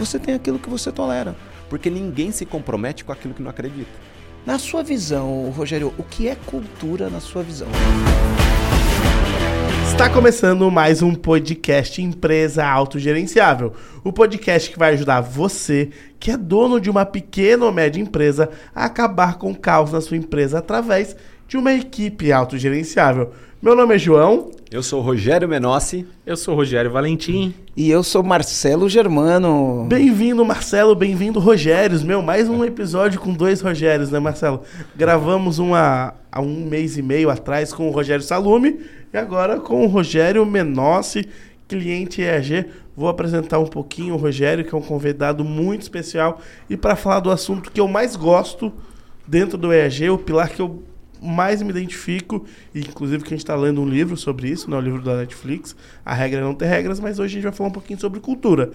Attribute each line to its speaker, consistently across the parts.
Speaker 1: você tem aquilo que você tolera.
Speaker 2: Porque ninguém se compromete com aquilo que não acredita.
Speaker 1: Na sua visão, Rogério, o que é cultura na sua visão?
Speaker 3: Está começando mais um podcast Empresa Autogerenciável. O podcast que vai ajudar você, que é dono de uma pequena ou média empresa, a acabar com o caos na sua empresa através de uma equipe autogerenciável. Meu nome é João.
Speaker 2: Eu sou Rogério Menossi.
Speaker 4: Eu sou Rogério Valentim.
Speaker 1: E eu sou Marcelo Germano.
Speaker 3: Bem-vindo, Marcelo. Bem-vindo, Rogérios. Meu, mais um episódio com dois Rogérios, né, Marcelo? Gravamos uma há um mês e meio atrás com o Rogério Salume e agora com o Rogério Menossi, cliente EAG. Vou apresentar um pouquinho o Rogério, que é um convidado muito especial, e para falar do assunto que eu mais gosto dentro do EAG, o pilar que eu mais me identifico, e inclusive que a gente está lendo um livro sobre isso, né, o livro da Netflix, A Regra é Não Ter Regras, mas hoje a gente vai falar um pouquinho sobre cultura.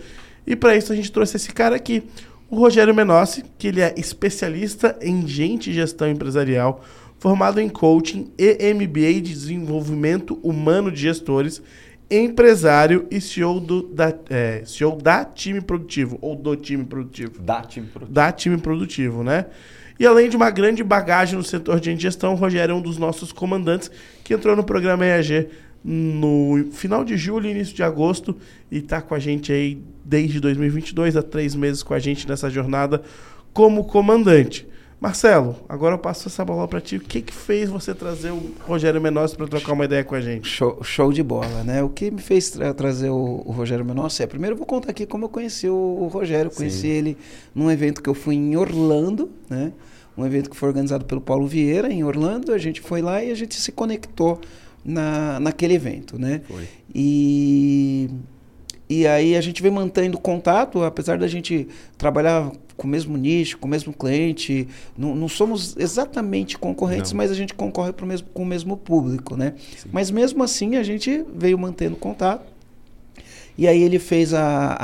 Speaker 3: E para isso a gente trouxe esse cara aqui, o Rogério Menossi, que ele é especialista em gente e gestão empresarial, formado em coaching e MBA de desenvolvimento humano de gestores, empresário e CEO, do, da, é, CEO da time produtivo, ou do time produtivo.
Speaker 2: Da time produtivo.
Speaker 3: Da time produtivo, né? E além de uma grande bagagem no setor de gestão, o Rogério é um dos nossos comandantes que entrou no programa EAG no final de julho, início de agosto, e está com a gente aí desde 2022, há três meses com a gente nessa jornada como comandante. Marcelo, agora eu passo essa bola para ti. O que que fez você trazer o Rogério Menossi para trocar uma ideia com a gente?
Speaker 1: Show, show de bola, né? O que me fez tra trazer o, o, Rogério Menossi é, primeiro eu vou contar aqui como eu conheci o, o Rogério. Conheci Sim. ele num evento que eu fui em Orlando, né? Um evento que foi organizado pelo Paulo Vieira em Orlando. A gente foi lá e a gente se conectou na, naquele evento, né?
Speaker 2: Foi.
Speaker 1: E e aí a gente vem mantendo contato, apesar da gente trabalhar com o mesmo nicho, com o mesmo cliente. Não, não somos exatamente concorrentes, não. mas a gente concorre pro mesmo, com o mesmo público, né? Sim. Mas mesmo assim a gente veio mantendo contato. E aí ele fez a,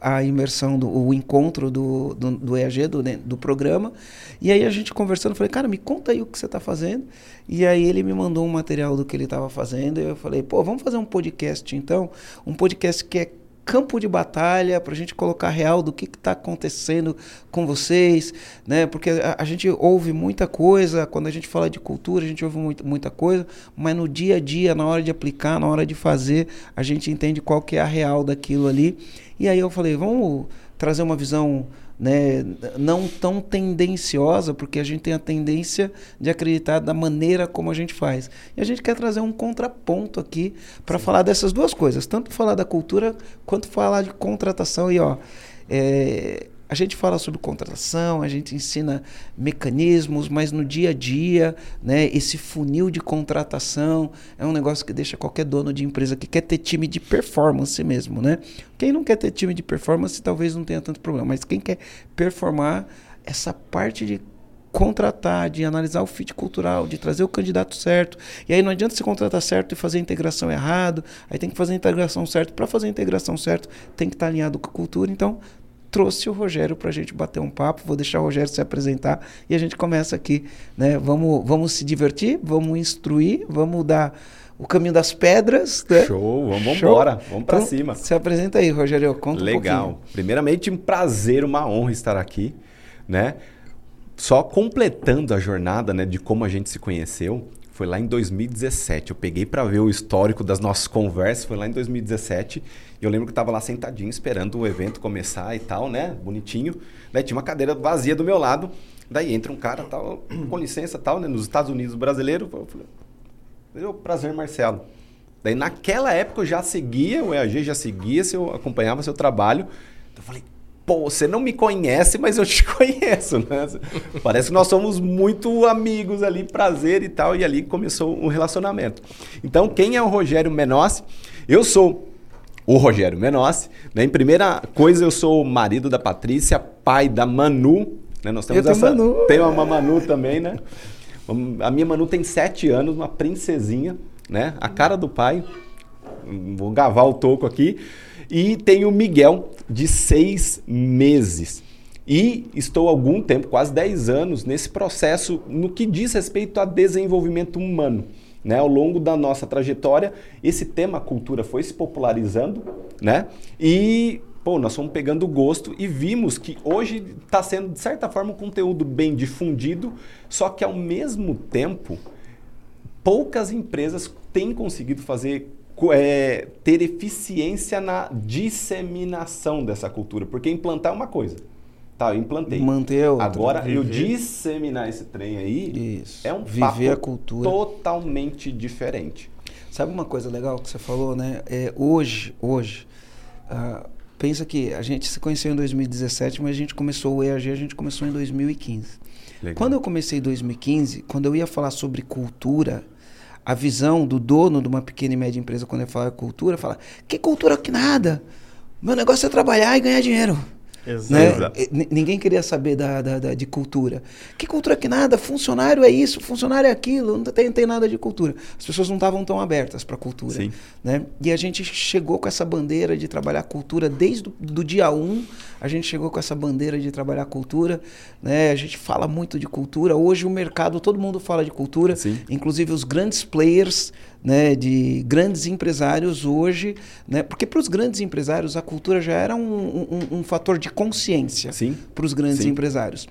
Speaker 1: a, a imersão, do, o encontro do, do, do EAG, do, né, do programa. E aí a gente conversando, falei, cara, me conta aí o que você está fazendo. E aí ele me mandou um material do que ele estava fazendo. E eu falei, pô, vamos fazer um podcast então? Um podcast que é campo de batalha para a gente colocar real do que está acontecendo com vocês, né? Porque a, a, gente ouve muita coisa, quando a gente fala de cultura, a gente ouve muito, muita coisa, mas no dia a dia, na hora de aplicar, na hora de fazer, a gente entende qual que é a real daquilo ali. E aí eu falei, vamos trazer uma visão né, não tão tendenciosa, porque a gente tem a tendência de acreditar da maneira como a gente faz. E a gente quer trazer um contraponto aqui para falar dessas duas coisas, tanto falar da cultura quanto falar de contratação. E ó, é, a gente fala sobre contratação, a gente ensina mecanismos, mas no dia a dia, né, esse funil de contratação é um negócio que deixa qualquer dono de empresa que quer ter time de performance mesmo, né? Quem não quer ter time de performance talvez não tenha tanto problema, mas quem quer performar essa parte de contratar, de analisar o fit cultural, de trazer o candidato certo. E aí não adianta você contratar certo e fazer a integração errado. Aí tem que fazer a integração certo. Para fazer a integração certo, tem que estar alinhado com a cultura. Então, trouxe o Rogério para a gente bater um papo. Vou deixar o Rogério se apresentar e a gente começa aqui. Né? Vamos, vamos se divertir, vamos instruir, vamos dar o caminho das pedras. Né?
Speaker 2: Show, vamos embora, vamos para então, cima.
Speaker 1: Se apresenta aí, Rogério, conta
Speaker 2: Legal.
Speaker 1: um
Speaker 2: Primeiramente, um prazer, uma honra estar aqui, né? Só completando a jornada, né, de como a gente se conheceu, foi lá em 2017. Eu peguei para ver o histórico das nossas conversas, foi lá em 2017. E eu lembro que eu tava lá sentadinho esperando o evento começar e tal, né? Bonitinho. Daí tinha uma cadeira vazia do meu lado. Daí entra um cara, tal, com licença, tal, né? Nos Estados Unidos brasileiro. Eu falei, prazer, Marcelo. Daí naquela época eu já seguia o EAG, já seguia, eu acompanhava seu trabalho. Então eu falei, pô, você não me conhece, mas eu te conheço, né? Parece que nós somos muito amigos ali, prazer e tal, e ali começou um relacionamento. Então, quem é o Rogério Menossi? Eu sou o Rogério Menossi. Né? Em primeira coisa, eu sou o marido da Patrícia, pai da Manu. Né? Nós temos
Speaker 1: eu
Speaker 2: essa.
Speaker 1: Manu.
Speaker 2: Tem uma Manu também, né? A minha Manu tem sete anos, uma princesinha, né? A cara do pai. Vou gavar o toco aqui. E tem o Miguel, de seis meses. E estou há algum tempo, quase 10 anos, nesse processo no que diz respeito a desenvolvimento humano. Né? Ao longo da nossa trajetória, esse tema cultura foi se popularizando, né? E pô, nós fomos pegando gosto e vimos que hoje está sendo, de certa forma, um conteúdo bem difundido, só que ao mesmo tempo, poucas empresas têm conseguido fazer é, ter eficiência na disseminação dessa cultura. Porque implantar é uma coisa. Tá, eu implantei.
Speaker 1: Manter outra.
Speaker 2: Agora,
Speaker 3: Viver.
Speaker 2: eu disseminar esse trem aí
Speaker 1: Isso.
Speaker 2: é um
Speaker 1: Viver
Speaker 2: papo
Speaker 1: a cultura.
Speaker 2: totalmente diferente.
Speaker 1: Sabe uma coisa legal que você falou, né? É, hoje, hoje, ah, pensa que a gente se conheceu em 2017, mas a gente começou o EAG, a gente começou em 2015.
Speaker 2: Legal.
Speaker 1: Quando eu comecei em 2015, quando eu ia falar sobre cultura, a visão do dono de uma pequena e média empresa quando eu falava cultura, fala: "Que cultura que nada? Meu negócio é trabalhar e ganhar dinheiro". Né?
Speaker 2: Exato.
Speaker 1: Ni- Ninguém queria saber da, da- da- de cultura. Que cultura que nada? Funcionário é isso, funcionário é aquilo, não tem, tem nada de cultura. As pessoas não estavam tão abertas para cultura.
Speaker 2: Sim.
Speaker 1: Né? E a gente chegou com essa bandeira de trabalhar cultura desde o dia 1. A gente chegou com essa bandeira de trabalhar cultura. Né? A gente fala muito de cultura. Hoje o mercado, todo mundo fala de cultura.
Speaker 2: Sim.
Speaker 1: Inclusive os grandes players, né, de grandes empresários hoje, né, porque para os grandes empresários a cultura já era um, um- um fator de consciência para os grandes
Speaker 2: Sim.
Speaker 1: empresários.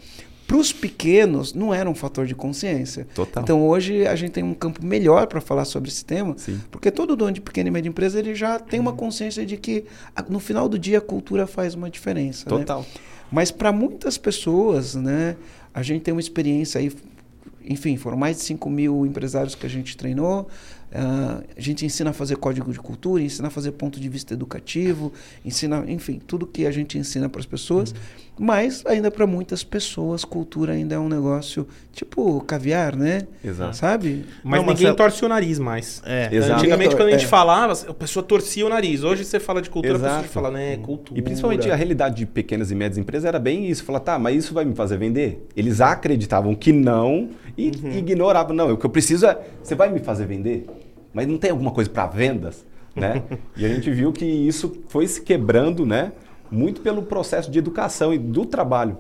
Speaker 1: Para os pequenos não era um fator de consciência.
Speaker 2: Total.
Speaker 1: Então hoje a gente tem um campo melhor para falar sobre esse tema,
Speaker 2: Sim.
Speaker 1: porque todo dono de pequena e média empresa ele já tem uma consciência de que no final do dia a cultura faz uma diferença. né?
Speaker 2: Total.
Speaker 1: Mas para muitas pessoas, né, a gente tem uma experiência aí, enfim, foram mais de 5 mil empresários que a gente treinou. Ah, a gente ensina a fazer código de cultura, ensina a fazer ponto de vista educativo, ensina, enfim, tudo que a gente ensina para as pessoas. Mas ainda para muitas pessoas, cultura ainda é um negócio tipo caviar, né?
Speaker 2: Exato.
Speaker 1: Sabe?
Speaker 4: Mas
Speaker 3: Não,
Speaker 4: ninguém
Speaker 3: Marcelo-
Speaker 4: torce o nariz mais.
Speaker 3: É.
Speaker 2: Exato.
Speaker 4: Antigamente, quando a gente
Speaker 1: É.
Speaker 4: falava, a pessoa torcia o nariz. Hoje você fala de cultura, a
Speaker 2: Exato.
Speaker 4: pessoa fala, né, cultura.
Speaker 2: E principalmente a realidade de pequenas e médias empresas era bem isso. Falar, tá, mas isso vai me fazer vender? Eles acreditavam que não e ignoravam. Não, o que eu preciso é, você vai me fazer vender? Mas não tem alguma coisa para vendas? Né? e a gente viu que isso foi se quebrando, né? Muito pelo processo de educação e do trabalho.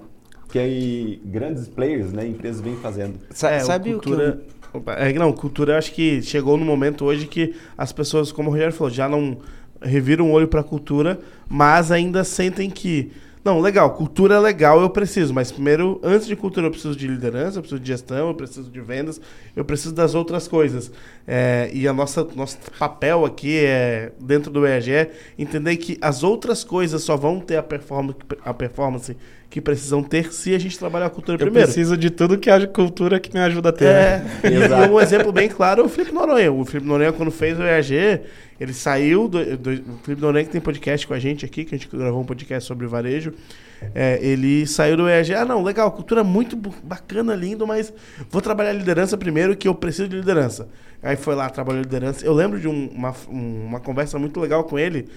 Speaker 2: Que aí grandes players, né? Empresas vêm fazendo.
Speaker 1: Sa-
Speaker 3: É,
Speaker 1: sabe o
Speaker 3: cultura... Opa, é, não, cultura eu acho que chegou no momento hoje que as pessoas, como o Rogério falou, já não reviram o olho pra cultura, mas ainda sentem que. Não, legal, cultura é legal, eu preciso, mas primeiro, antes de cultura, eu preciso de liderança, eu preciso de gestão, eu preciso de vendas, eu preciso das outras coisas. É, e a nossa nosso papel aqui é, dentro do EAG, é entender que as outras coisas só vão ter a performance, a performance que precisam ter se a gente trabalhar a cultura
Speaker 4: Eu
Speaker 3: primeiro.
Speaker 4: preciso de tudo que a cultura que me ajuda a ter.
Speaker 3: É,
Speaker 2: Exato.
Speaker 3: um exemplo bem claro é o Felipe Noronha. O Felipe Noronha, quando fez o EAG, ele saiu. Do, do- o Felipe Noronha, que tem podcast com a gente aqui, que a gente gravou um podcast sobre varejo. é, ele saiu do EAG. Ah, não, legal, cultura muito bacana, lindo, mas vou trabalhar liderança primeiro, que eu preciso de liderança. Aí foi lá, trabalhou liderança. Eu lembro de um- uma, um- uma conversa muito legal com ele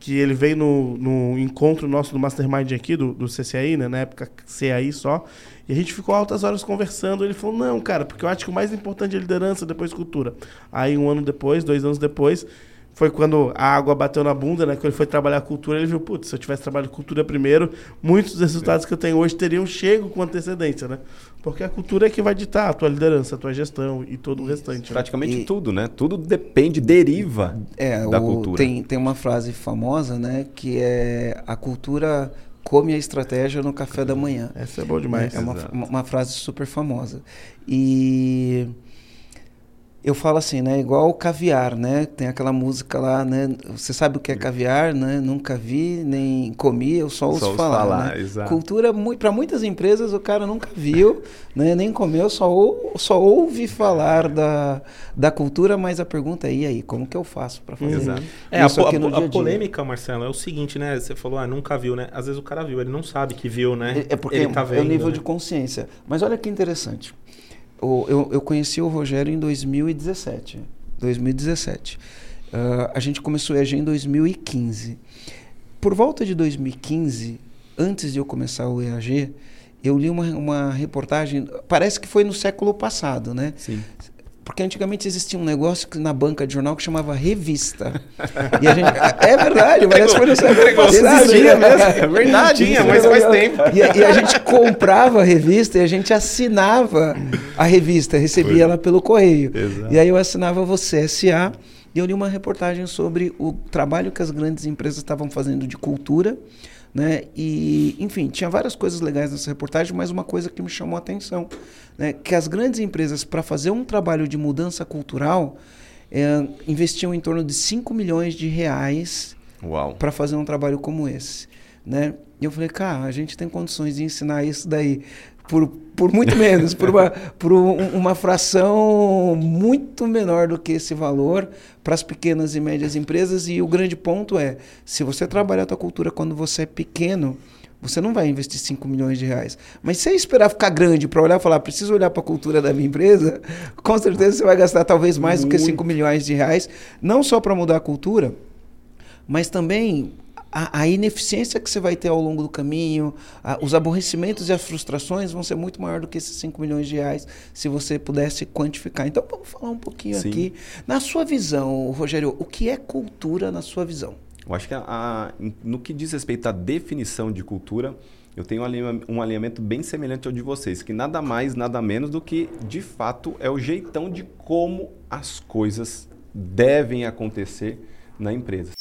Speaker 3: que ele veio no, no encontro nosso do Mastermind aqui, do, do CCAI, né? Na época CAI só. E a gente ficou altas horas conversando. Ele falou, não, cara, porque eu acho que o mais importante é liderança, depois cultura. Aí um ano depois, dois anos depois, foi quando a água bateu na bunda, né? Quando ele foi trabalhar cultura, ele viu, putz, se eu tivesse trabalhado cultura primeiro, muitos dos resultados que eu tenho hoje teriam chego com antecedência, né? Porque a cultura é que vai ditar a tua liderança, a tua gestão e todo o restante. né?
Speaker 2: Praticamente
Speaker 1: E-
Speaker 2: tudo, né? Tudo depende, deriva
Speaker 1: É,
Speaker 2: da
Speaker 1: o-
Speaker 2: cultura.
Speaker 1: Tem, tem uma frase famosa, né? Que é a cultura come a estratégia no café da manhã.
Speaker 3: Essa é boa demais.
Speaker 1: É uma, uma frase super famosa. E eu falo assim, né? Igual o caviar, né? Tem aquela música lá, né? Você sabe o que é caviar, né? Nunca vi, nem comi, eu só ouço
Speaker 2: Só
Speaker 1: falar.
Speaker 2: falar,
Speaker 1: né?
Speaker 2: exato.
Speaker 1: Cultura, para muitas empresas, o cara nunca viu, né? nem comeu, só, ou, só ouve falar da, da cultura, mas a pergunta é, e aí, como que eu faço para fazer
Speaker 2: Exato.
Speaker 4: É, a,
Speaker 1: isso
Speaker 4: po-
Speaker 1: aqui
Speaker 4: a,
Speaker 1: no
Speaker 4: po-
Speaker 1: dia a
Speaker 4: a polêmica, Marcelo, é o seguinte, né? Você falou, ah, nunca viu, né? Às vezes o cara viu, ele não sabe que viu, né?
Speaker 1: É porque
Speaker 4: ele tá
Speaker 1: é
Speaker 4: vendo,
Speaker 1: o nível
Speaker 4: né?
Speaker 1: de consciência. Mas olha que interessante. Eu, eu conheci o Rogério em 2017. 2017. Ah, a gente começou a EAG em 2015. Por volta de 2015, antes de eu começar o EAG, eu li uma, uma reportagem, parece que foi no século passado, né?
Speaker 2: Sim.
Speaker 1: Porque antigamente existia um negócio que- na banca de jornal que chamava revista. e a gente, é verdade, foi século passado.
Speaker 4: Existia
Speaker 1: né?
Speaker 4: mesmo, é verdade. Tinha, mas faz tempo.
Speaker 1: E, a- e a gente comprava a revista e a gente assinava a revista, recebia ela pelo correio.
Speaker 2: Exato.
Speaker 1: E aí eu assinava você SA e eu li uma reportagem sobre o trabalho que as grandes empresas estavam fazendo de cultura, né? E, enfim, tinha várias coisas legais nessa reportagem, mas uma coisa que me chamou a atenção, né? Que as grandes empresas, para fazer um trabalho de mudança cultural, é, investiam em torno de 5 milhões de reais para fazer um trabalho como esse, né? E eu falei, cara, a gente tem condições de ensinar isso daí por, por muito menos, por, uma, por um, uma fração muito menor do que esse valor para as pequenas e médias empresas. E o grande ponto é, se você trabalhar a tua cultura quando você é pequeno, você não vai investir 5 milhões de reais. Mas se você esperar ficar grande para olhar e falar, preciso olhar para a cultura da minha empresa, com certeza você vai gastar talvez mais Muito. do que 5 milhões de reais, não só para mudar a cultura, mas também a, a, ineficiência que você vai ter ao longo do caminho, a, os aborrecimentos e as frustrações vão ser muito maior do que esses 5 milhões de reais se você pudesse quantificar. Então vamos falar um pouquinho Sim. aqui. Na sua visão, Rogério, o que é cultura na sua visão?
Speaker 2: Eu acho que a, no que diz respeito à definição de cultura, eu tenho um alinhamento bem semelhante ao de vocês, que nada mais, nada menos do que, de fato, é o jeitão de como as coisas devem acontecer na empresa.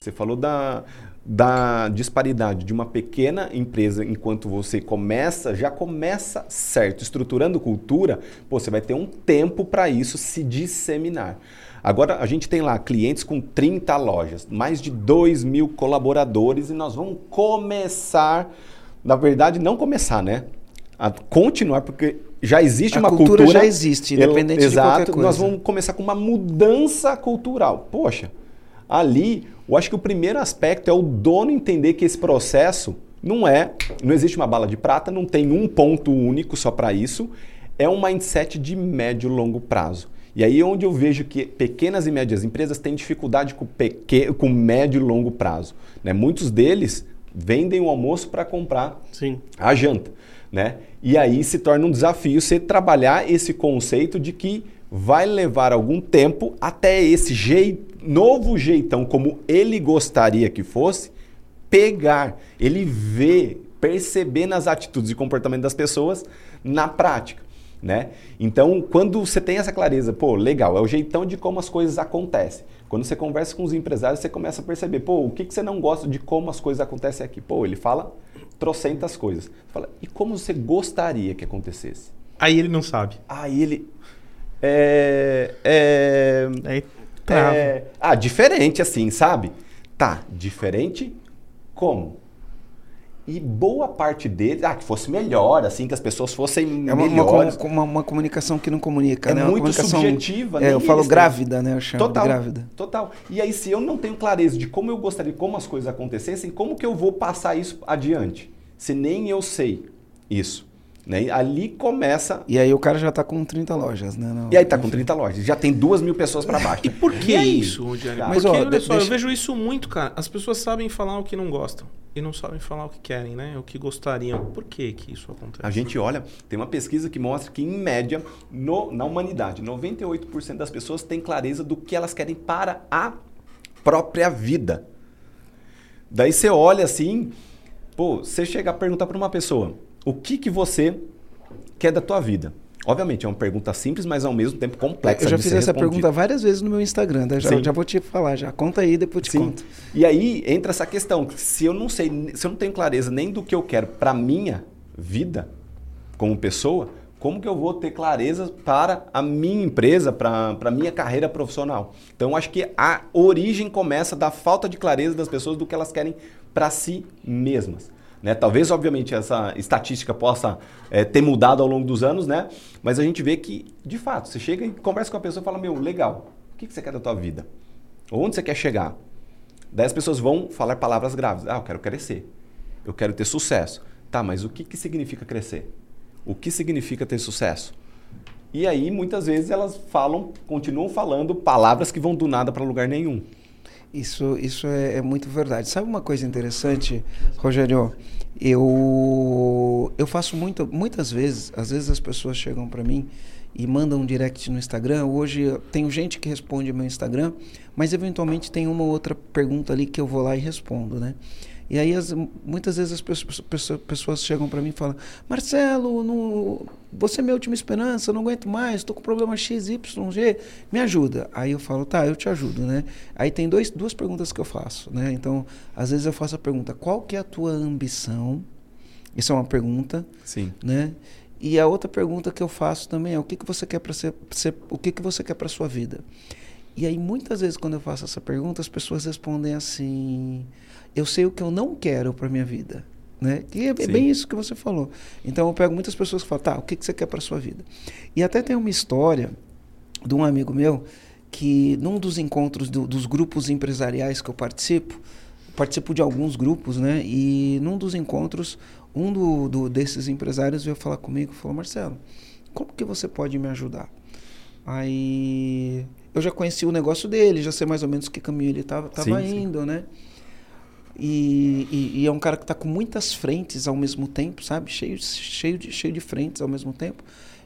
Speaker 2: Você falou da, da disparidade de uma pequena empresa, enquanto você começa, já começa certo, estruturando cultura, pô, você vai ter um tempo para isso se disseminar. Agora, a gente tem lá clientes com 30 lojas, mais de 2 mil colaboradores e nós vamos começar, na verdade, não começar, né? A continuar, porque já existe a uma cultura. cultura
Speaker 1: já existe, independente
Speaker 2: exato,
Speaker 1: de qualquer coisa.
Speaker 2: Nós vamos começar com uma mudança cultural. Poxa, ali eu acho que o primeiro aspecto é o dono entender que esse processo não é, não existe uma bala de prata, não tem um ponto único só para isso, é um mindset de médio e longo prazo. E aí é onde eu vejo que pequenas e médias empresas têm dificuldade com, pequeno, com médio e longo prazo. Né? Muitos deles vendem o almoço para comprar Sim. a janta. Né? E aí se torna um desafio você trabalhar esse conceito de que vai levar algum tempo até esse jeito novo jeitão, como ele gostaria que fosse, pegar, ele vê, perceber nas atitudes e comportamento das pessoas na prática. Né? Então, quando você tem essa clareza, pô, legal, é o jeitão de como as coisas acontecem. Quando você conversa com os empresários, você começa a perceber, pô, o que, que você não gosta de como as coisas acontecem aqui? Pô, ele fala trocentas coisas. Você fala, e como você gostaria que acontecesse?
Speaker 4: Aí ele não sabe.
Speaker 2: Aí ele. É, é,
Speaker 4: Aí
Speaker 2: é, ah, diferente assim, sabe? Tá, diferente como? E boa parte deles, ah, que fosse melhor, assim, que as pessoas fossem é uma, melhores.
Speaker 1: Uma, uma, uma, comunicação que não comunica,
Speaker 2: é
Speaker 1: né?
Speaker 2: muito subjetiva.
Speaker 1: É, eu falo grávida, né? Eu chamo
Speaker 2: total,
Speaker 1: grávida.
Speaker 2: Total. E aí, se eu não tenho clareza de como eu gostaria, como as coisas acontecessem, como que eu vou passar isso adiante? Se nem eu sei isso. Né? Ali começa.
Speaker 1: E aí o cara já está com 30 lojas, né?
Speaker 2: e aí está com 30 lojas. Já tem duas mil pessoas para baixo.
Speaker 4: e por que isso, Rogério? Mas, Porque, ó, olha só, deixa... eu vejo isso muito, cara. As pessoas sabem falar o que não gostam. E não sabem falar o que querem, né? O que gostariam. Por que, que isso acontece?
Speaker 2: A gente olha, tem uma pesquisa que mostra que, em média, no, na humanidade, 98% das pessoas têm clareza do que elas querem para a própria vida. Daí você olha assim, pô, você chega a perguntar para uma pessoa o que, que você quer da tua vida? Obviamente, é uma pergunta simples, mas ao mesmo tempo complexa.
Speaker 1: Eu já fiz essa pergunta várias vezes no meu Instagram, né? já, já, vou te falar, já. Conta aí, depois te Sim. conto.
Speaker 2: E aí entra essa questão: se eu não sei, se eu não tenho clareza nem do que eu quero para minha vida como pessoa, como que eu vou ter clareza para a minha empresa, para a minha carreira profissional? Então, acho que a origem começa da falta de clareza das pessoas do que elas querem para si mesmas. Né? Talvez, obviamente, essa estatística possa é, ter mudado ao longo dos anos, né? mas a gente vê que, de fato, você chega e conversa com a pessoa e fala: Meu, legal, o que você quer da tua vida? Onde você quer chegar? Daí as pessoas vão falar palavras graves. Ah, eu quero crescer. Eu quero ter sucesso. Tá, mas o que, que significa crescer? O que significa ter sucesso? E aí, muitas vezes, elas falam, continuam falando palavras que vão do nada para lugar nenhum.
Speaker 1: Isso, isso é, é, muito verdade. Sabe uma coisa interessante, Rogério? Eu, eu faço muito, muitas vezes, às vezes as pessoas chegam para mim e mandam um direct no Instagram. Hoje tenho gente que responde meu Instagram, mas eventualmente tem uma outra pergunta ali que eu vou lá e respondo, né? E aí, as, muitas vezes as pessoas, pessoas chegam para mim e falam: Marcelo, no, você é minha última esperança, eu não aguento mais, estou com problema X, Y, G, me ajuda. Aí eu falo: tá, eu te ajudo, né? Aí tem dois, duas perguntas que eu faço, né? Então, às vezes eu faço a pergunta: qual que é a tua ambição? Isso é uma pergunta.
Speaker 2: Sim.
Speaker 1: Né? E a outra pergunta que eu faço também é: o que, que você quer para ser, ser, o que, que você quer para sua vida? E aí, muitas vezes, quando eu faço essa pergunta, as pessoas respondem assim: eu sei o que eu não quero para minha vida. Né? E é bem isso que você falou. Então, eu pego muitas pessoas que falam: tá, o que, que você quer para sua vida? E até tem uma história de um amigo meu que, num dos encontros do, dos grupos empresariais que eu participo, participo de alguns grupos, né? E num dos encontros, um do, do, desses empresários veio falar comigo e falou: Marcelo, como que você pode me ajudar? Aí eu já conheci o negócio dele, já sei mais ou menos que caminho ele estava indo, sim. né? E, e, e, é um cara que está com muitas frentes ao mesmo tempo, sabe? Cheio, cheio, de, cheio de frentes ao mesmo tempo.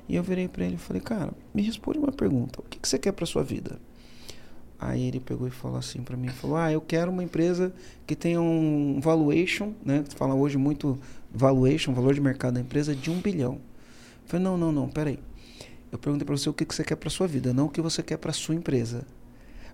Speaker 1: E eu virei para ele e falei, cara, me responde uma pergunta. O que, que você quer para sua vida? Aí ele pegou e falou assim para mim, falou, ah, eu quero uma empresa que tenha um valuation, né? Fala hoje muito valuation, valor de mercado da empresa, de um bilhão. Eu falei, não, não, não, peraí. Eu perguntei para você o que, que você quer para sua vida, não o que você quer para sua empresa.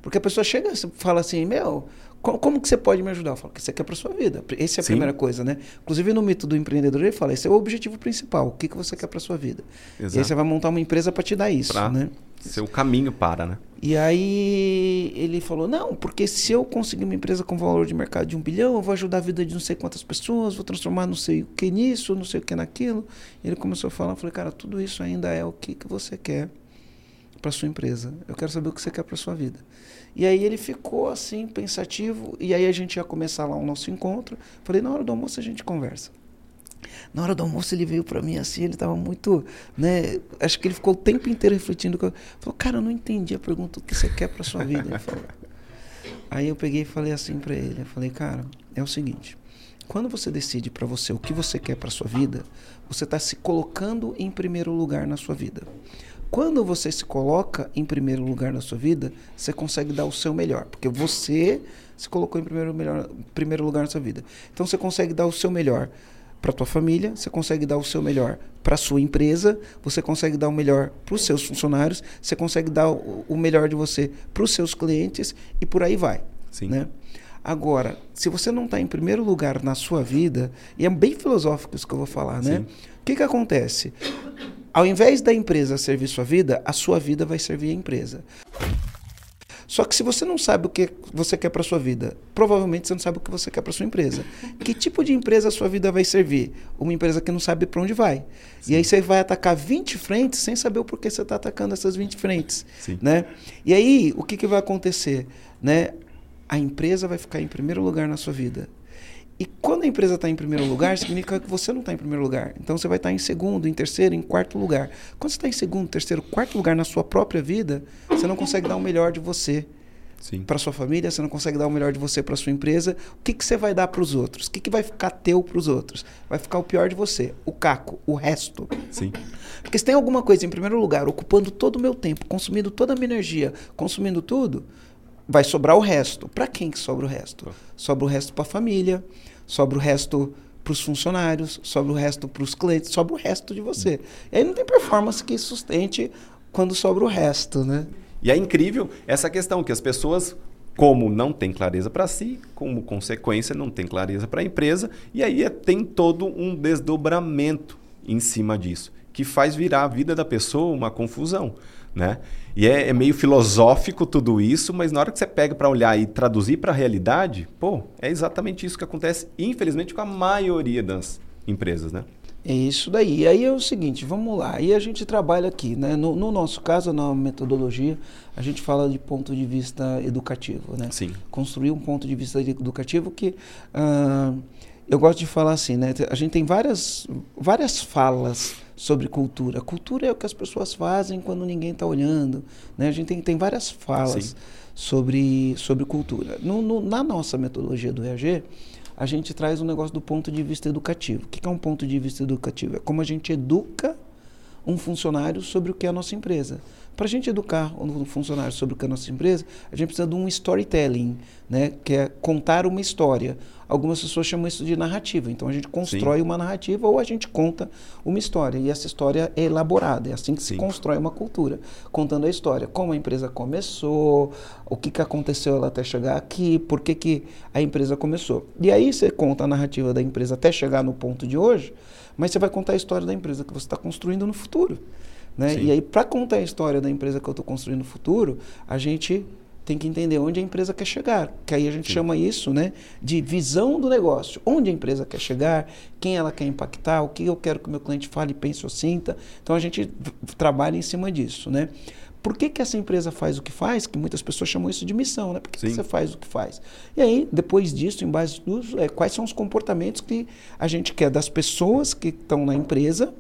Speaker 1: Porque a pessoa chega e fala assim, meu, como, que você pode me ajudar? Eu falo, o que você quer para sua vida. Essa é a Sim. primeira coisa, né? Inclusive no mito do empreendedor ele fala, esse é o objetivo principal, o que, que você quer para sua vida. Exato. E aí você vai montar uma empresa para te dar isso, pra né?
Speaker 2: Ser o caminho para, né?
Speaker 1: E aí ele falou, não, porque se eu conseguir uma empresa com valor de mercado de um bilhão, eu vou ajudar a vida de não sei quantas pessoas, vou transformar não sei o que nisso, não sei o que naquilo. E ele começou a falar, eu falei, cara, tudo isso ainda é o que, que você quer para sua empresa. Eu quero saber o que você quer para sua vida. E aí ele ficou assim, pensativo, e aí a gente ia começar lá o nosso encontro. Falei, na hora do almoço a gente conversa. Na hora do almoço ele veio para mim assim, ele estava muito, né, acho que ele ficou o tempo inteiro refletindo. Falou, cara, eu não entendi a pergunta, o que você quer para sua vida? Ele falou. Aí eu peguei e falei assim para ele, eu falei, cara, é o seguinte, quando você decide para você o que você quer para sua vida, você está se colocando em primeiro lugar na sua vida. Quando você se coloca em primeiro lugar na sua vida, você consegue dar o seu melhor, porque você se colocou em primeiro, melhor, primeiro lugar na sua vida. Então você consegue dar o seu melhor para tua família, você consegue dar o seu melhor para sua empresa, você consegue dar o melhor para os seus funcionários, você consegue dar o, o melhor de você para os seus clientes e por aí vai,
Speaker 2: Sim.
Speaker 1: né? Agora, se você não está em primeiro lugar na sua vida, e é bem filosófico isso que eu vou falar, né? O que, que acontece? Ao invés da empresa servir sua vida, a sua vida vai servir a empresa. Só que se você não sabe o que você quer para sua vida, provavelmente você não sabe o que você quer para sua empresa. Que tipo de empresa a sua vida vai servir? Uma empresa que não sabe para onde vai. Sim. E aí você vai atacar 20 frentes sem saber o porquê você está atacando essas 20 frentes,
Speaker 2: Sim.
Speaker 1: né? E aí o que, que vai acontecer, né? A empresa vai ficar em primeiro lugar na sua vida. E quando a empresa está em primeiro lugar, significa que você não está em primeiro lugar. Então você vai estar tá em segundo, em terceiro, em quarto lugar. Quando você está em segundo, terceiro, quarto lugar na sua própria vida, você não consegue dar o melhor de você para sua família, você não consegue dar o melhor de você para sua empresa. O que, que você vai dar para os outros? O que, que vai ficar teu para os outros? Vai ficar o pior de você, o caco, o resto.
Speaker 2: Sim.
Speaker 1: Porque se tem alguma coisa em primeiro lugar, ocupando todo o meu tempo, consumindo toda a minha energia, consumindo tudo, vai sobrar o resto. Para quem que sobra o resto? Sobra o resto para a família, sobra o resto para os funcionários, sobra o resto para os clientes, sobra o resto de você. E aí não tem performance que sustente quando sobra o resto, né?
Speaker 2: E é incrível essa questão que as pessoas como não tem clareza para si, como consequência não tem clareza para a empresa, e aí é, tem todo um desdobramento em cima disso, que faz virar a vida da pessoa uma confusão né? E é, é, meio filosófico tudo isso, mas na hora que você pega para olhar e traduzir para a realidade, pô, é exatamente isso que acontece, infelizmente, com a maioria das empresas, né?
Speaker 1: É isso daí. E aí é o seguinte, vamos lá. Aí a gente trabalha aqui, né? No, no, nosso caso, na metodologia, a gente fala de ponto de vista educativo, né?
Speaker 2: Sim.
Speaker 1: Construir um ponto de vista educativo que uh, eu gosto de falar assim, né? A gente tem várias, várias falas sobre cultura. Cultura é o que as pessoas fazem quando ninguém está olhando. Né? A gente tem, tem várias falas sobre, sobre cultura. No, no, na nossa metodologia do EAG, a gente traz um negócio do ponto de vista educativo. O que é um ponto de vista educativo? É como a gente educa um funcionário sobre o que é a nossa empresa. Para a gente educar um funcionário sobre o que é a nossa empresa, a gente precisa de um storytelling, né? que é contar uma história. Algumas pessoas chamam isso de narrativa. Então a gente constrói Sim. uma narrativa ou a gente conta uma história. E essa história é elaborada. É assim que Sim. se constrói uma cultura. Contando a história. Como a empresa começou, o que, que aconteceu ela até chegar aqui, por que, que a empresa começou. E aí você conta a narrativa da empresa até chegar no ponto de hoje, mas você vai contar a história da empresa que você está construindo no futuro. Né? E aí, para contar a história da empresa que eu estou construindo no futuro, a gente tem que entender onde a empresa quer chegar. Que aí a gente Sim. chama isso né, de visão do negócio. Onde a empresa quer chegar, quem ela quer impactar, o que eu quero que o meu cliente fale, pense ou sinta. Então a gente trabalha em cima disso. Né? Por que, que essa empresa faz o que faz? Que muitas pessoas chamam isso de missão, né? Por que, que você faz o que faz? E aí, depois disso, em base disso, é, quais são os comportamentos que a gente quer das pessoas que estão na empresa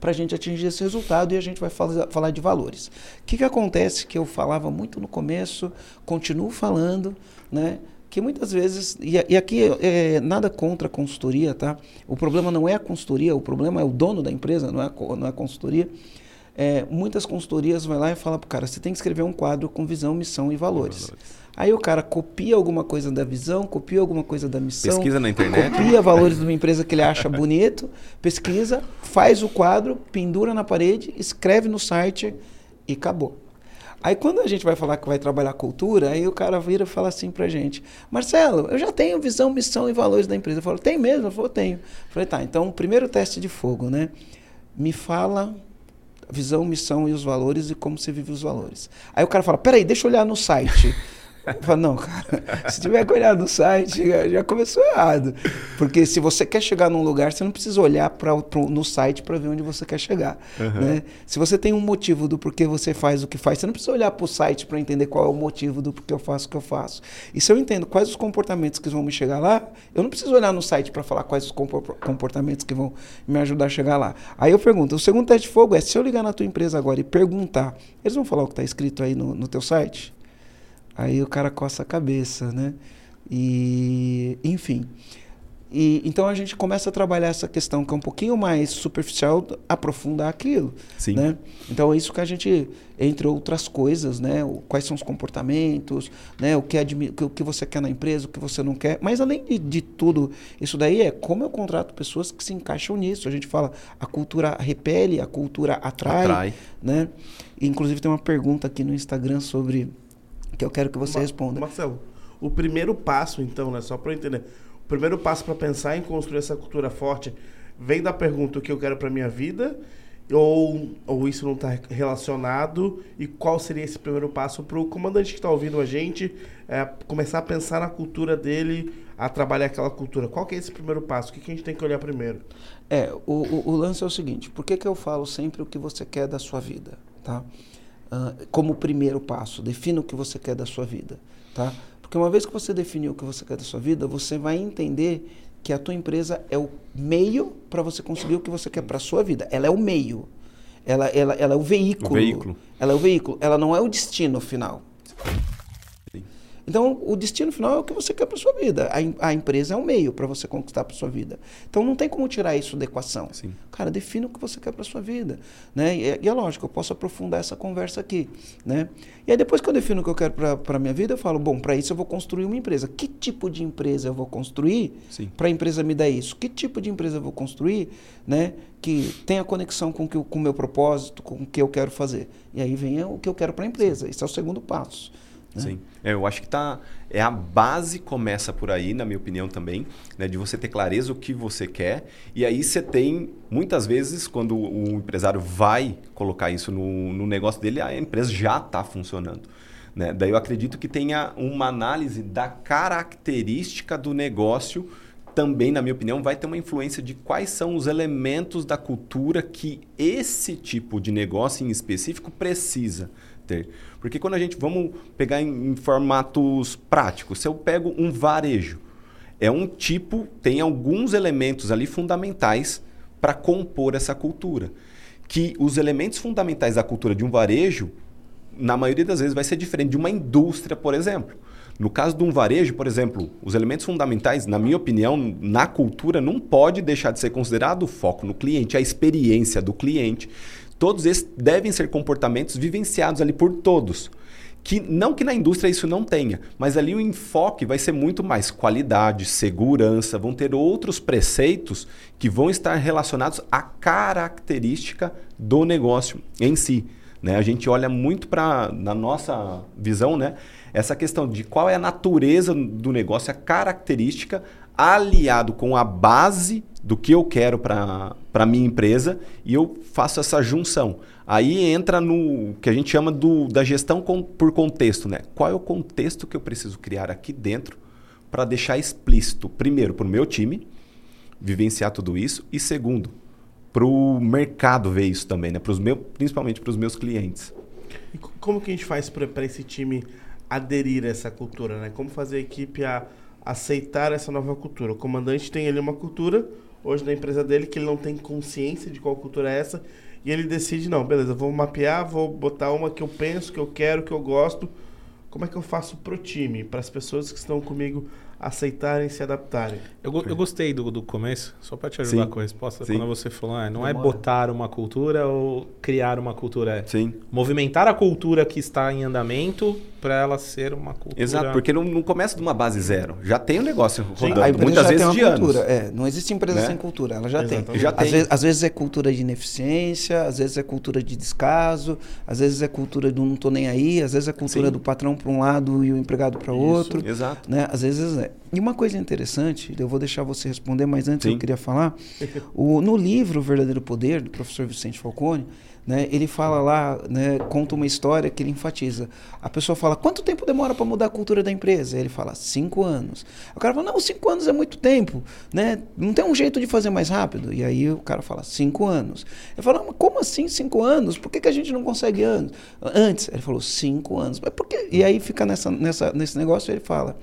Speaker 1: para a gente atingir esse resultado e a gente vai falar, de valores. O que, que acontece que eu falava muito no começo, continuo falando, né? que muitas vezes, e, e aqui é, nada contra a consultoria, tá? O problema não é a consultoria, o problema é o dono da empresa, não é a, não é a consultoria. É, muitas consultorias vai lá e fala para o cara, você tem que escrever um quadro com visão, missão e valores. valores. Aí o cara copia alguma coisa da visão, copia alguma coisa da missão.
Speaker 2: Pesquisa na internet.
Speaker 1: Copia valores de uma empresa que ele acha bonito, pesquisa, faz o quadro, pendura na parede, escreve no site e acabou. Aí quando a gente vai falar que vai trabalhar cultura, aí o cara vira e fala assim pra gente, Marcelo, eu já tenho visão, missão e valores da empresa. Eu falo, tem mesmo? Eu falo, tenho. Eu falei, tá, então primeiro teste de fogo, né? Me fala visão, missão e os valores e como você vive os valores. Aí o cara fala, peraí, deixa eu olhar no site. Eu falo, não, cara, se tiver que olhar no site, já começou errado. Porque se você quer chegar num lugar, você não precisa olhar pra, pro, no site para ver onde você quer chegar. Uhum. Né? Se você tem um motivo do porquê você faz o que faz, você não precisa olhar para o site para entender qual é o motivo do porquê eu faço o que eu faço. E se eu entendo quais os comportamentos que vão me chegar lá, eu não preciso olhar no site para falar quais os comportamentos que vão me ajudar a chegar lá. Aí eu pergunto, o segundo teste de fogo é, se eu ligar na tua empresa agora e perguntar, eles vão falar o que está escrito aí no, no teu site? Aí o cara coça a cabeça, né? E, enfim. E, então a gente começa a trabalhar essa questão que é um pouquinho mais superficial, aprofundar aquilo. Sim. Né? Então é isso que a gente, entre outras coisas, né? O, quais são os comportamentos, né? o, que o que você quer na empresa, o que você não quer. Mas além de, de tudo, isso daí é como eu contrato pessoas que se encaixam nisso. A gente fala, a cultura repele, a cultura atrai. atrai. Né? E, inclusive tem uma pergunta aqui no Instagram sobre que eu quero que você responda.
Speaker 3: Marcelo, o primeiro passo, então, né, só para entender, o primeiro passo para pensar em construir essa cultura forte vem da pergunta o que eu quero para minha vida ou, ou isso não está relacionado e qual seria esse primeiro passo para o comandante que está ouvindo a gente é, começar a pensar na cultura dele, a trabalhar aquela cultura. Qual que é esse primeiro passo? O que, que a gente tem que olhar primeiro?
Speaker 1: É, o, o, o lance é o seguinte, por que, que eu falo sempre o que você quer da sua vida, tá? Uh, como primeiro passo. Defina o que você quer da sua vida, tá? Porque uma vez que você definiu o que você quer da sua vida, você vai entender que a tua empresa é o meio para você conseguir o que você quer para a sua vida. Ela é o meio. Ela, ela, ela é o veículo. o veículo. Ela é o veículo. Ela não é o destino final. Então, o destino final é o que você quer para sua vida. A, a, empresa é um meio para você conquistar para sua vida. Então, não tem como tirar isso da equação. Sim. Cara, defina o que você quer para sua vida, né? E, é, e, é lógico, eu posso aprofundar essa conversa aqui, né? E aí depois que eu defino o que eu quero para minha vida, eu falo, bom, para isso eu vou construir uma empresa. Que tipo de empresa eu vou construir para a empresa me dar isso? Que tipo de empresa eu vou construir, né? Que tenha conexão com o com meu propósito, com o que eu quero fazer. E aí vem o que eu quero para a empresa. Esse é o segundo passo.
Speaker 2: Né? Sim. É, eu acho que tá. É a base começa por aí, na minha opinião também, né? de você ter clareza o que você quer. E aí você tem, muitas vezes, quando o empresário vai colocar isso no, no negócio dele, a empresa já está funcionando. Né? Daí eu acredito que tenha uma análise da característica do negócio também, na minha opinião, vai ter uma influência de quais são os elementos da cultura que esse tipo de negócio em específico precisa ter. Porque quando a gente vamos pegar em, em formatos práticos, se eu pego um varejo, é um tipo, tem alguns elementos ali fundamentais para compor essa cultura. Que os elementos fundamentais da cultura de um varejo, na maioria das vezes, vai ser diferente de uma indústria, por exemplo. No caso de um varejo, por exemplo, os elementos fundamentais, na minha opinião, na cultura, não pode deixar de ser considerado o foco no cliente, a experiência do cliente. Todos esses devem ser comportamentos vivenciados ali por todos, que não que na indústria isso não tenha, mas ali o enfoque vai ser muito mais qualidade, segurança, vão ter outros preceitos que vão estar relacionados à característica do negócio em si. Né? A gente olha muito para, na nossa visão, né? essa questão de qual é a natureza do negócio, a característica, aliado com a base do que eu quero para a minha empresa e eu faço essa junção. Aí entra no que a gente chama do, da gestão com, por contexto, né? Qual é o contexto que eu preciso criar aqui dentro para deixar explícito, primeiro, para o meu time vivenciar tudo isso e segundo, para o mercado ver isso também, né? Pros meu, principalmente para os meus clientes.
Speaker 3: E como que a gente faz para esse time aderir a essa cultura, né? Como fazer a equipe a aceitar essa nova cultura? O comandante tem ali uma cultura hoje na empresa dele que ele não tem consciência de qual cultura é essa e ele decide, não, beleza, vou mapear, vou botar uma que eu penso, que eu quero, que eu gosto. Como é que eu faço pro time, para as pessoas que estão comigo aceitarem se adaptarem?
Speaker 4: Eu, eu gostei do, do começo, só para te ajudar Sim. com a resposta, Sim. quando você falou, ah, não é Demora. é botar uma cultura ou criar uma cultura, é
Speaker 2: Sim.
Speaker 4: movimentar a cultura que está em andamento para ela ser uma cultura.
Speaker 2: Exato, porque não, não, começa de uma base zero. Já tem um negócio rodando, a muitas já vezes tem uma de
Speaker 1: cultura.
Speaker 2: anos.
Speaker 1: É, não existe empresa né? sem cultura, ela já Exatamente. tem.
Speaker 2: Já
Speaker 1: às, tem. Vezes, às vezes é cultura de ineficiência, às vezes é cultura de descaso, às vezes é cultura do não tô nem aí, às vezes é cultura Sim. do patrão para um lado e o empregado para outro.
Speaker 2: Exato.
Speaker 1: Né? Às vezes é. E uma coisa interessante, eu vou deixar você responder, mas antes Sim. eu queria falar, o, no livro O Verdadeiro Poder, do professor Vicente Falcone, né, ele fala lá, né, conta uma história que ele enfatiza. A pessoa fala, quanto tempo demora para mudar a cultura da empresa? Ele fala, cinco anos. O cara fala, não, cinco anos é muito tempo, né? Não tem um jeito de fazer mais rápido? E aí o cara fala, cinco anos. Ele fala, mas como assim cinco anos? Por que, que a gente não consegue anos? antes? Ele falou, cinco anos. Mas por quê? E aí fica nessa, nessa, nesse negócio, ele fala,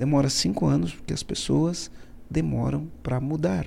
Speaker 1: demora cinco anos porque as pessoas demoram para mudar.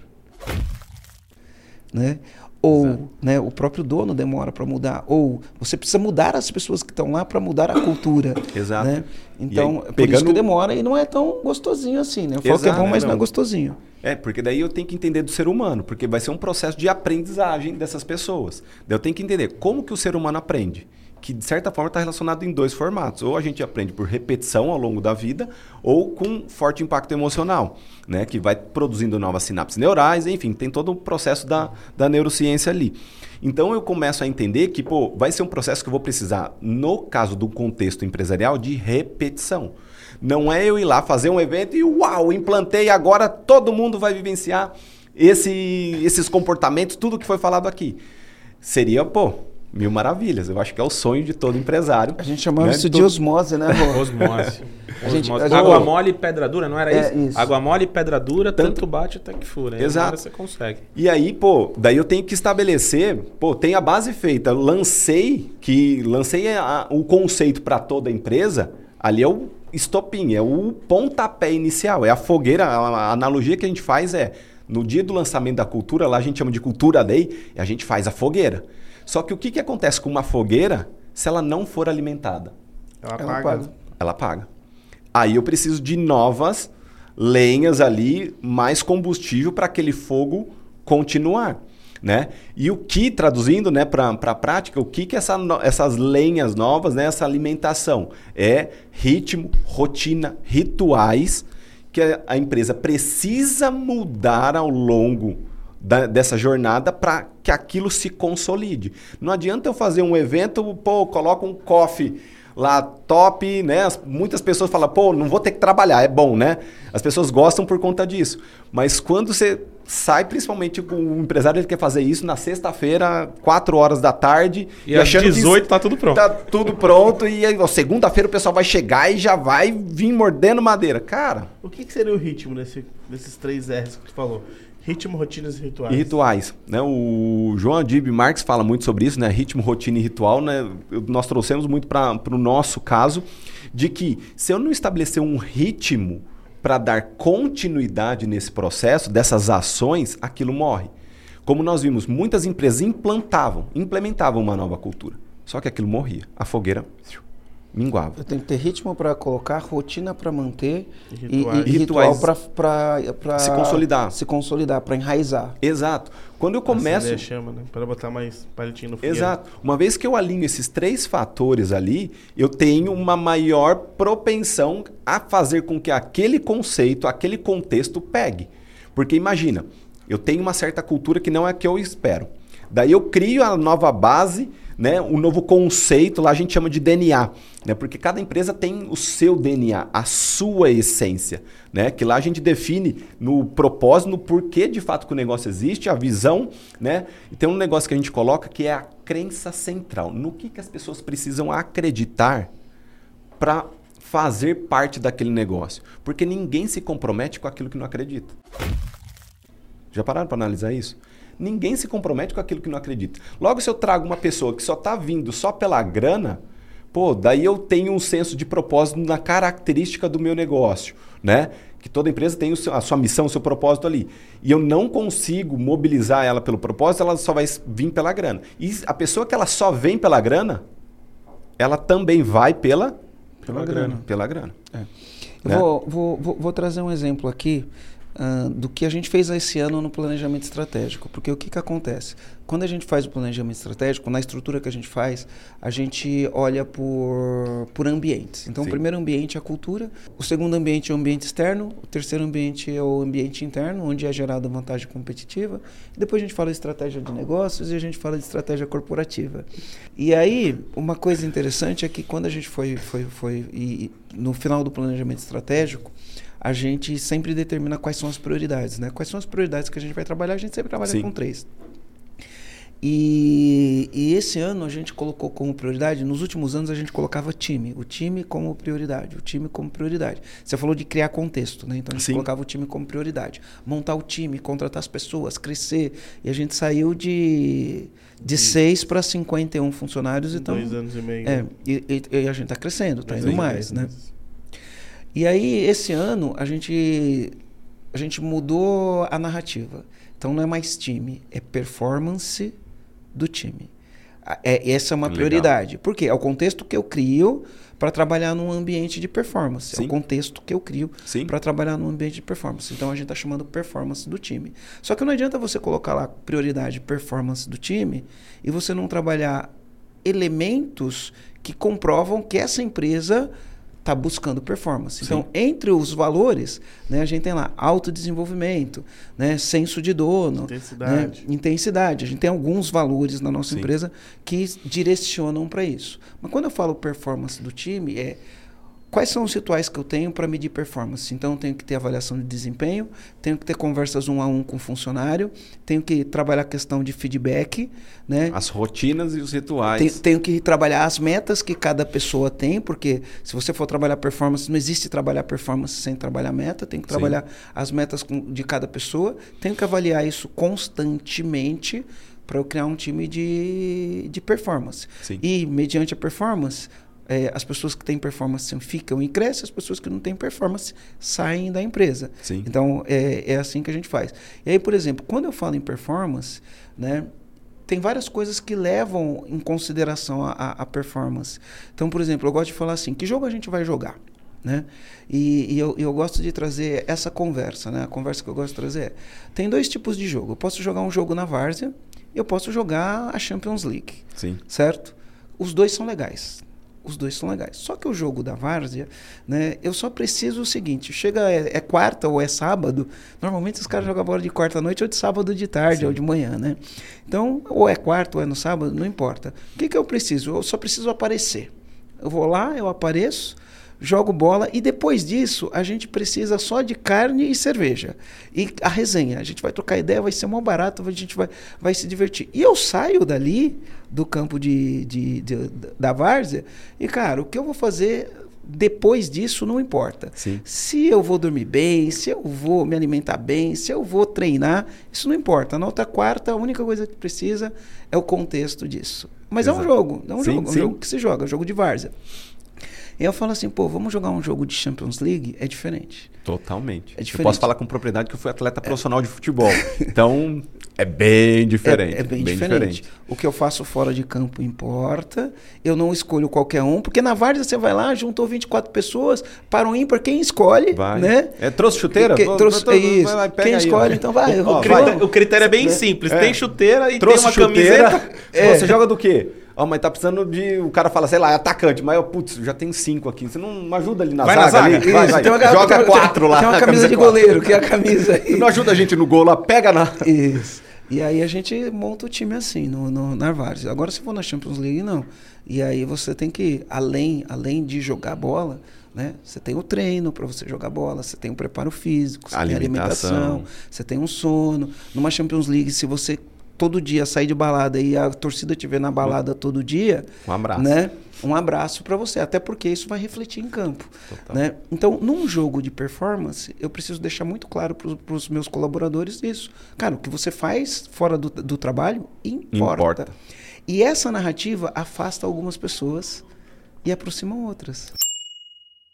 Speaker 1: Né? ou né, o próprio dono demora para mudar, ou você precisa mudar as pessoas que estão lá para mudar a cultura.
Speaker 2: Exato.
Speaker 1: Né? Então, aí, é por pegando... isso que demora e não é tão gostosinho assim. Né? Eu falo Exato, que é bom, mas não. não é gostosinho.
Speaker 2: É, porque daí eu tenho que entender do ser humano, porque vai ser um processo de aprendizagem dessas pessoas. Daí eu tenho que entender como que o ser humano aprende que de certa forma está relacionado em dois formatos. Ou a gente aprende por repetição ao longo da vida, ou com forte impacto emocional, né? que vai produzindo novas sinapses neurais, enfim, tem todo o processo da, da neurociência ali. Então eu começo a entender que pô, vai ser um processo que eu vou precisar, no caso do contexto empresarial, de repetição. Não é eu ir lá fazer um evento e uau, implantei, agora todo mundo vai vivenciar esse, esses comportamentos, tudo que foi falado aqui. Seria, pô, mil maravilhas. Eu acho que é o sonho de todo empresário.
Speaker 1: A gente chamava né? isso de osmose, né,
Speaker 4: Rô? osmose. A gente, osmose. Água mole e pedra dura, não era é, isso? isso? Água mole e pedra dura, tanto, tanto bate até que fura.
Speaker 2: Exato.
Speaker 4: você consegue.
Speaker 2: E aí, pô, daí eu tenho que estabelecer, pô, tem a base feita. Lancei que lancei a, o conceito para toda a empresa, ali é o estopim, é o pontapé inicial, é a fogueira, a, a analogia que a gente faz é no dia do lançamento da cultura, lá a gente chama de cultura day, e a gente faz a fogueira. Só que o que, que acontece com uma fogueira se ela não for alimentada?
Speaker 3: Ela, ela paga.
Speaker 2: Ela paga. Aí eu preciso de novas lenhas ali, mais combustível para aquele fogo continuar. Né? E o que, traduzindo né, para a prática, o que, que essa, essas lenhas novas, né, essa alimentação? É ritmo, rotina, rituais que a, a empresa precisa mudar ao longo da, dessa jornada para que aquilo se consolide. Não adianta eu fazer um evento, pô, coloco um coffee lá top, né? muitas pessoas falam, pô, não vou ter que trabalhar, é bom, né? As pessoas gostam por conta disso. Mas quando você sai, principalmente com o empresário, ele quer fazer isso na sexta-feira, 4 horas da tarde.
Speaker 4: E, e às 18 tá tudo pronto.
Speaker 2: Tá tudo pronto. e aí, segunda-feira o pessoal vai chegar e já vai vir mordendo madeira. Cara.
Speaker 3: O que, que seria o ritmo desse, desses três R's que tu falou? Ritmo, rotinas e rituais.
Speaker 2: E rituais. Né? O João Adib Marx fala muito sobre isso, né? ritmo, rotina e ritual. Né? Nós trouxemos muito para o nosso caso de que se eu não estabelecer um ritmo para dar continuidade nesse processo, dessas ações, aquilo morre. Como nós vimos, muitas empresas implantavam, implementavam uma nova cultura. Só que aquilo morria. A fogueira minguava.
Speaker 1: Eu tenho que ter ritmo para colocar, rotina para manter e, e, e ritual para
Speaker 2: se consolidar,
Speaker 1: se consolidar, para enraizar.
Speaker 2: Exato. Quando eu começo,
Speaker 3: a chama, né? Para botar mais palitinho no
Speaker 2: fio. Exato. Uma vez que eu alinho esses três fatores ali, eu tenho uma maior propensão a fazer com que aquele conceito, aquele contexto pegue. Porque imagina, eu tenho uma certa cultura que não é a que eu espero. Daí eu crio a nova base né, um novo conceito, lá a gente chama de DNA, né, porque cada empresa tem o seu DNA, a sua essência, né, que lá a gente define no propósito, no porquê de fato que o negócio existe, a visão, né, e tem um negócio que a gente coloca que é a crença central, no que, que as pessoas precisam acreditar para fazer parte daquele negócio, porque ninguém se compromete com aquilo que não acredita. Já pararam para analisar isso? Ninguém se compromete com aquilo que não acredita. Logo, se eu trago uma pessoa que só está vindo só pela grana, pô, daí eu tenho um senso de propósito na característica do meu negócio, né? Que toda empresa tem a sua missão, o seu propósito ali. E eu não consigo mobilizar ela pelo propósito, ela só vai vir pela grana. E a pessoa que ela só vem pela grana, ela também vai pela,
Speaker 1: pela, pela grana. grana.
Speaker 2: Pela grana. É.
Speaker 1: Né? Vou, vou, vou, vou trazer um exemplo aqui uh, do que a gente fez esse ano no planejamento estratégico. Porque o que, que acontece? Quando a gente faz o planejamento estratégico, na estrutura que a gente faz, a gente olha por, por ambientes. Então, Sim. o primeiro ambiente é a cultura, o segundo ambiente é o ambiente externo, o terceiro ambiente é o ambiente interno, onde é gerada vantagem competitiva. Depois a gente fala de estratégia de negócios e a gente fala de estratégia corporativa. E aí, uma coisa interessante é que quando a gente foi, foi, foi e, no final do planejamento estratégico, a gente sempre determina quais são as prioridades, né? Quais são as prioridades que a gente vai trabalhar? A gente sempre trabalha Sim. com três. E, e, esse ano a gente colocou como prioridade, nos últimos anos a gente colocava time, o time como prioridade, o time como prioridade. Você falou de criar contexto, né? Então a gente Sim. colocava o time como prioridade. Montar o time, contratar as pessoas, crescer. E a gente saiu de, de 6 para 51 funcionários. Então,
Speaker 3: dois anos e meio.
Speaker 1: É, e, e, e a gente está crescendo, está indo mais, né? E aí, esse ano, a gente, a gente mudou a narrativa. Então, não é mais time, é performance do time. É, essa é uma Legal. prioridade. Por quê? É o contexto que eu crio para trabalhar num ambiente de performance. Sim. É o contexto que eu crio para trabalhar num ambiente de performance. Então a gente está chamando performance do time. Só que não adianta você colocar lá prioridade performance do time e você não trabalhar elementos que comprovam que essa empresa está buscando performance. Sim. Então, entre os valores, né, a gente tem lá autodesenvolvimento, né, senso de dono, intensidade. Né, intensidade. A gente tem alguns valores na nossa Sim. empresa que direcionam para isso. Mas quando eu falo performance do time, é Quais são os rituais que eu tenho para medir performance? Então, eu tenho que ter avaliação de desempenho, tenho que ter conversas um a um com o funcionário, tenho que trabalhar a questão de feedback, né?
Speaker 2: As rotinas e os rituais.
Speaker 1: Tenho, tenho, que trabalhar as metas que cada pessoa tem, porque se você for trabalhar performance, não existe trabalhar performance sem trabalhar meta, tem que trabalhar Sim. as metas de cada pessoa, tenho que avaliar isso constantemente para eu criar um time de, de performance.
Speaker 2: Sim.
Speaker 1: E, mediante a performance, é, as pessoas que têm performance ficam e crescem, as pessoas que não têm performance saem da empresa.
Speaker 2: Sim.
Speaker 1: Então, é, é assim que a gente faz. E aí, por exemplo, quando eu falo em performance, né, tem várias coisas que levam em consideração a, a, performance. Então, por exemplo, eu gosto de falar assim, que jogo a gente vai jogar? Né? E, e eu, eu, gosto de trazer essa conversa, né? A conversa que eu gosto de trazer é, tem dois tipos de jogo. Eu posso jogar um jogo na várzea, eu posso jogar a Champions League.
Speaker 2: Sim.
Speaker 1: Certo? Os dois são legais os dois são legais. Só que o jogo da várzea, né, eu só preciso o seguinte: chega, é, é quarta ou é sábado, normalmente os caras jogam bola de quarta à noite ou de sábado de tarde Sim. ou de manhã, né? Então, ou é quarta ou é no sábado, não importa. O que, que eu preciso? Eu só preciso aparecer. Eu vou lá, eu apareço, jogo bola e depois disso a gente precisa só de carne e cerveja. E a resenha, a gente vai trocar ideia, vai ser mó barato, a gente vai, vai se divertir. E eu saio dali do campo de, de, de, da várzea e, cara, o que eu vou fazer depois disso não importa.
Speaker 2: Sim.
Speaker 1: Se eu vou dormir bem, se eu vou me alimentar bem, se eu vou treinar, isso não importa. Na outra quarta, a única coisa que precisa é o contexto disso. Mas Exato. é um jogo, é um sim, jogo, é um jogo que se joga, é um jogo de várzea. E eu falo assim, pô, vamos jogar um jogo de Champions League? É diferente.
Speaker 2: Totalmente. É diferente. Eu posso falar com propriedade que eu fui atleta profissional de futebol. Então, É bem diferente.
Speaker 1: É, é bem, bem diferente. diferente. O que eu faço fora de campo importa. Eu não escolho qualquer um, porque na Várzea você vai lá, juntou 24 pessoas, para um ímpar, quem escolhe, vai. né?
Speaker 2: É, trouxe chuteira?
Speaker 1: Que, trouxe, é isso. Vai, quem aí, escolhe, ó. então vai.
Speaker 4: O, critério, vai. o critério é bem simples. É. Tem chuteira e trouxe tem uma chuteira. camiseta.
Speaker 2: É. Você joga do quê? Ó, oh, mas tá precisando de. O cara fala, sei lá, é atacante, mas eu, putz, já tem cinco aqui. Você não ajuda ali na vai zaga? Na zaga. Ali? Vai, vai. Uma, Joga tem, quatro lá.
Speaker 1: Tem uma camisa, camisa de goleiro, que é a camisa aí.
Speaker 2: Você não ajuda a gente no gol lá, pega na.
Speaker 1: Isso. E aí a gente monta o time assim, no, no, na Várzea. Agora, se for na Champions League, não. E aí você tem que, além, além de jogar bola, né? Você tem o treino para você jogar bola, você tem o preparo físico, você tem a alimentação, você tem um sono. Numa Champions League, se você todo dia sair de balada e a torcida te ver na balada todo dia,
Speaker 2: um abraço.
Speaker 1: Né? Um abraço para você, até porque isso vai refletir em campo, né? Então, num jogo de performance, eu preciso deixar muito claro para os meus colaboradores isso. Cara, o que você faz fora do, do trabalho importa. importa. E essa narrativa afasta algumas pessoas e aproxima outras.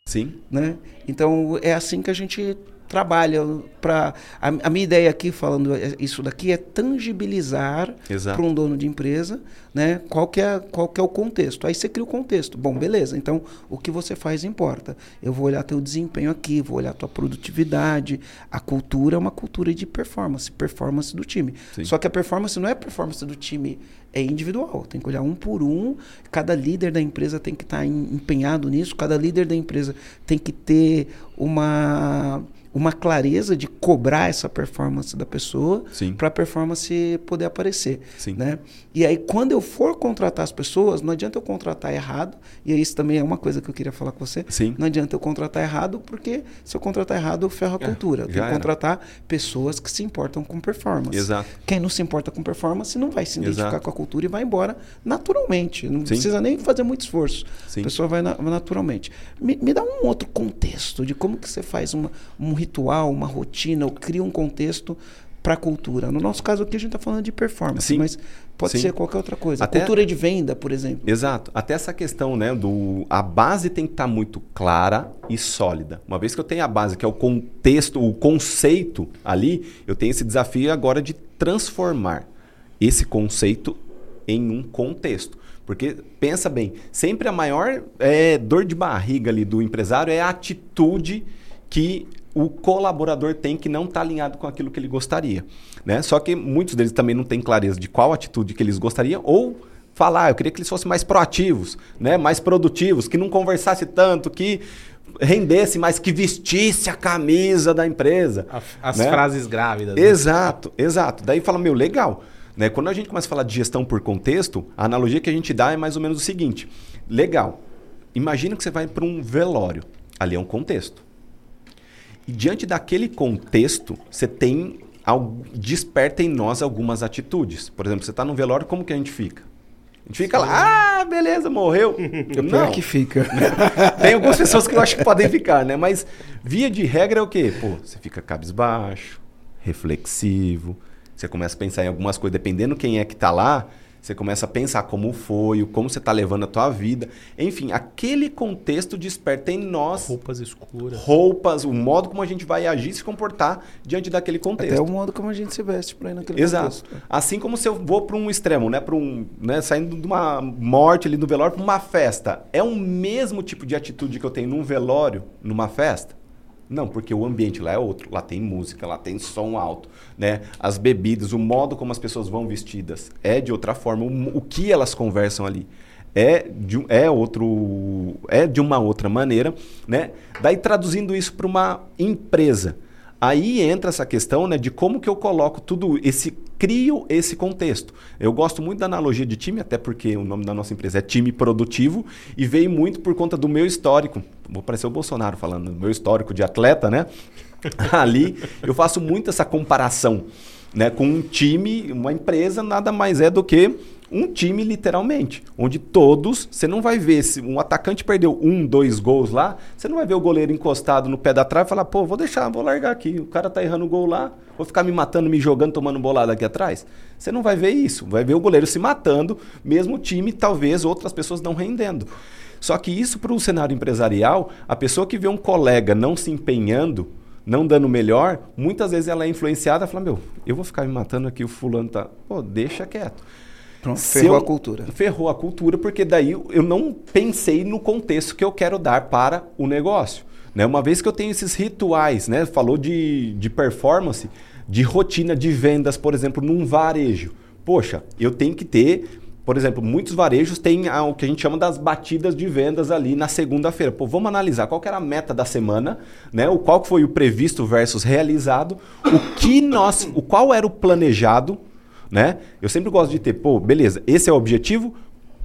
Speaker 2: Sim.
Speaker 1: Né? Então, é assim que a gente trabalha para a, a, minha ideia aqui falando isso daqui é tangibilizar para um dono de empresa né qual que é qual que é o contexto. Aí você cria o contexto. Bom beleza então o que você faz importa. Eu vou olhar teu desempenho aqui vou olhar tua produtividade. A cultura é uma cultura de performance performance do time. Sim. só que a performance não é performance do time é individual. Tem que olhar um por um. Cada líder da empresa tem que estar tá empenhado nisso. Cada líder da empresa tem que ter uma uma clareza de cobrar essa performance da pessoa para a performance poder aparecer.
Speaker 2: Sim.
Speaker 1: Né? E aí, quando eu for contratar as pessoas, não adianta eu contratar errado, e isso também é uma coisa que eu queria falar com você.
Speaker 2: Sim.
Speaker 1: Não adianta eu contratar errado, porque se eu contratar errado, eu ferro a é, cultura. É, eu tenho que contratar pessoas que se importam com performance.
Speaker 2: Exato.
Speaker 1: Quem não se importa com performance não vai se identificar Exato. com a cultura e vai embora naturalmente. Não Sim. precisa nem fazer muito esforço. Sim. A pessoa vai na, naturalmente. Me, me, dá um outro contexto de como que você faz uma, um ritual, uma rotina, ou cria um contexto para a cultura. No nosso caso aqui a gente está falando de performance, Sim. mas pode Sim. ser qualquer outra coisa. Até, cultura de venda, por exemplo.
Speaker 2: Exato. Até essa questão, né, do a base tem que estar tá muito clara e sólida. Uma vez que eu tenho a base, que é o contexto, o conceito ali, eu tenho esse desafio agora de transformar esse conceito em um contexto. Porque pensa bem, sempre a maior é, dor de barriga ali do empresário é a atitude que o colaborador tem que não está alinhado com aquilo que ele gostaria. Né? Só que muitos deles também não têm clareza de qual atitude que eles gostariam ou falar, ah, eu queria que eles fossem mais proativos, né? mais produtivos, que não conversasse tanto, que rendesse mais, que vestisse a camisa da empresa.
Speaker 4: As né? frases grávidas.
Speaker 2: Né? Exato, exato. Daí fala, meu, legal. Né? Quando a gente começa a falar de gestão por contexto, a analogia que a gente dá é mais ou menos o seguinte: legal, imagina que você vai para um velório. Ali é um contexto. E diante daquele contexto, você tem desperta em nós algumas atitudes. Por exemplo, você está no velório, como que a gente fica? A gente fica lá, ah, beleza, morreu.
Speaker 1: O Não. que fica.
Speaker 2: Tem algumas pessoas que eu acho que podem ficar, né? Mas via de regra é o quê? Pô, você fica cabisbaixo, reflexivo, você começa a pensar em algumas coisas, dependendo quem é que está lá, você começa a pensar como foi, como você está levando a tua vida. Enfim, aquele contexto desperta em nós...
Speaker 4: Roupas escuras.
Speaker 2: Roupas, o modo como a gente vai agir e se comportar diante daquele contexto.
Speaker 1: Até o modo como a gente se veste para ir naquele
Speaker 2: Exato.
Speaker 1: contexto.
Speaker 2: Assim como se eu vou para um extremo, né? Para um, né? Saindo de uma morte ali no velório para uma festa. É o mesmo tipo de atitude que eu tenho num velório, numa festa? Não, porque o ambiente lá é outro. Lá tem música, lá tem som alto, né? As bebidas, o modo como as pessoas vão vestidas é de outra forma. O, o que elas conversam ali é de, é outro é de uma outra maneira, né? Daí traduzindo isso para uma empresa. Aí entra essa questão né, de como que eu coloco tudo esse crio esse contexto. Eu gosto muito da analogia de time, até porque o nome da nossa empresa é time produtivo e veio muito por conta do meu histórico. Vou parecer o Bolsonaro falando, meu histórico de atleta, né? Ali eu faço muito essa comparação, né, com um time, uma empresa nada mais é do que um time literalmente, onde todos, você não vai ver se um atacante perdeu um, dois gols lá, você não vai ver o goleiro encostado no pé da trave e falar, pô, vou deixar, vou largar aqui, o cara tá errando o gol lá, vou ficar me matando, me jogando, tomando bolada aqui atrás. Você não vai ver isso, vai ver o goleiro se matando, mesmo o time, talvez outras pessoas não rendendo. Só que isso para o cenário empresarial, a pessoa que vê um colega não se empenhando, não dando melhor, muitas vezes ela é influenciada, fala, meu, eu vou ficar me matando aqui, o fulano tá, pô, deixa quieto.
Speaker 1: Pronto, ferrou eu, a cultura.
Speaker 2: Ferrou a cultura, porque daí eu não pensei no contexto que eu quero dar para o negócio. Né? Uma vez que eu tenho esses rituais, né? falou de, de performance, de rotina de vendas, por exemplo, num varejo. Poxa, eu tenho que ter por exemplo, muitos varejos têm o que a gente chama das batidas de vendas ali na segunda-feira. Pô, vamos analisar qual era a meta da semana, né? O qual foi o previsto versus realizado, o que nós, o qual era o planejado, né? Eu sempre gosto de ter, pô, beleza, esse é o objetivo,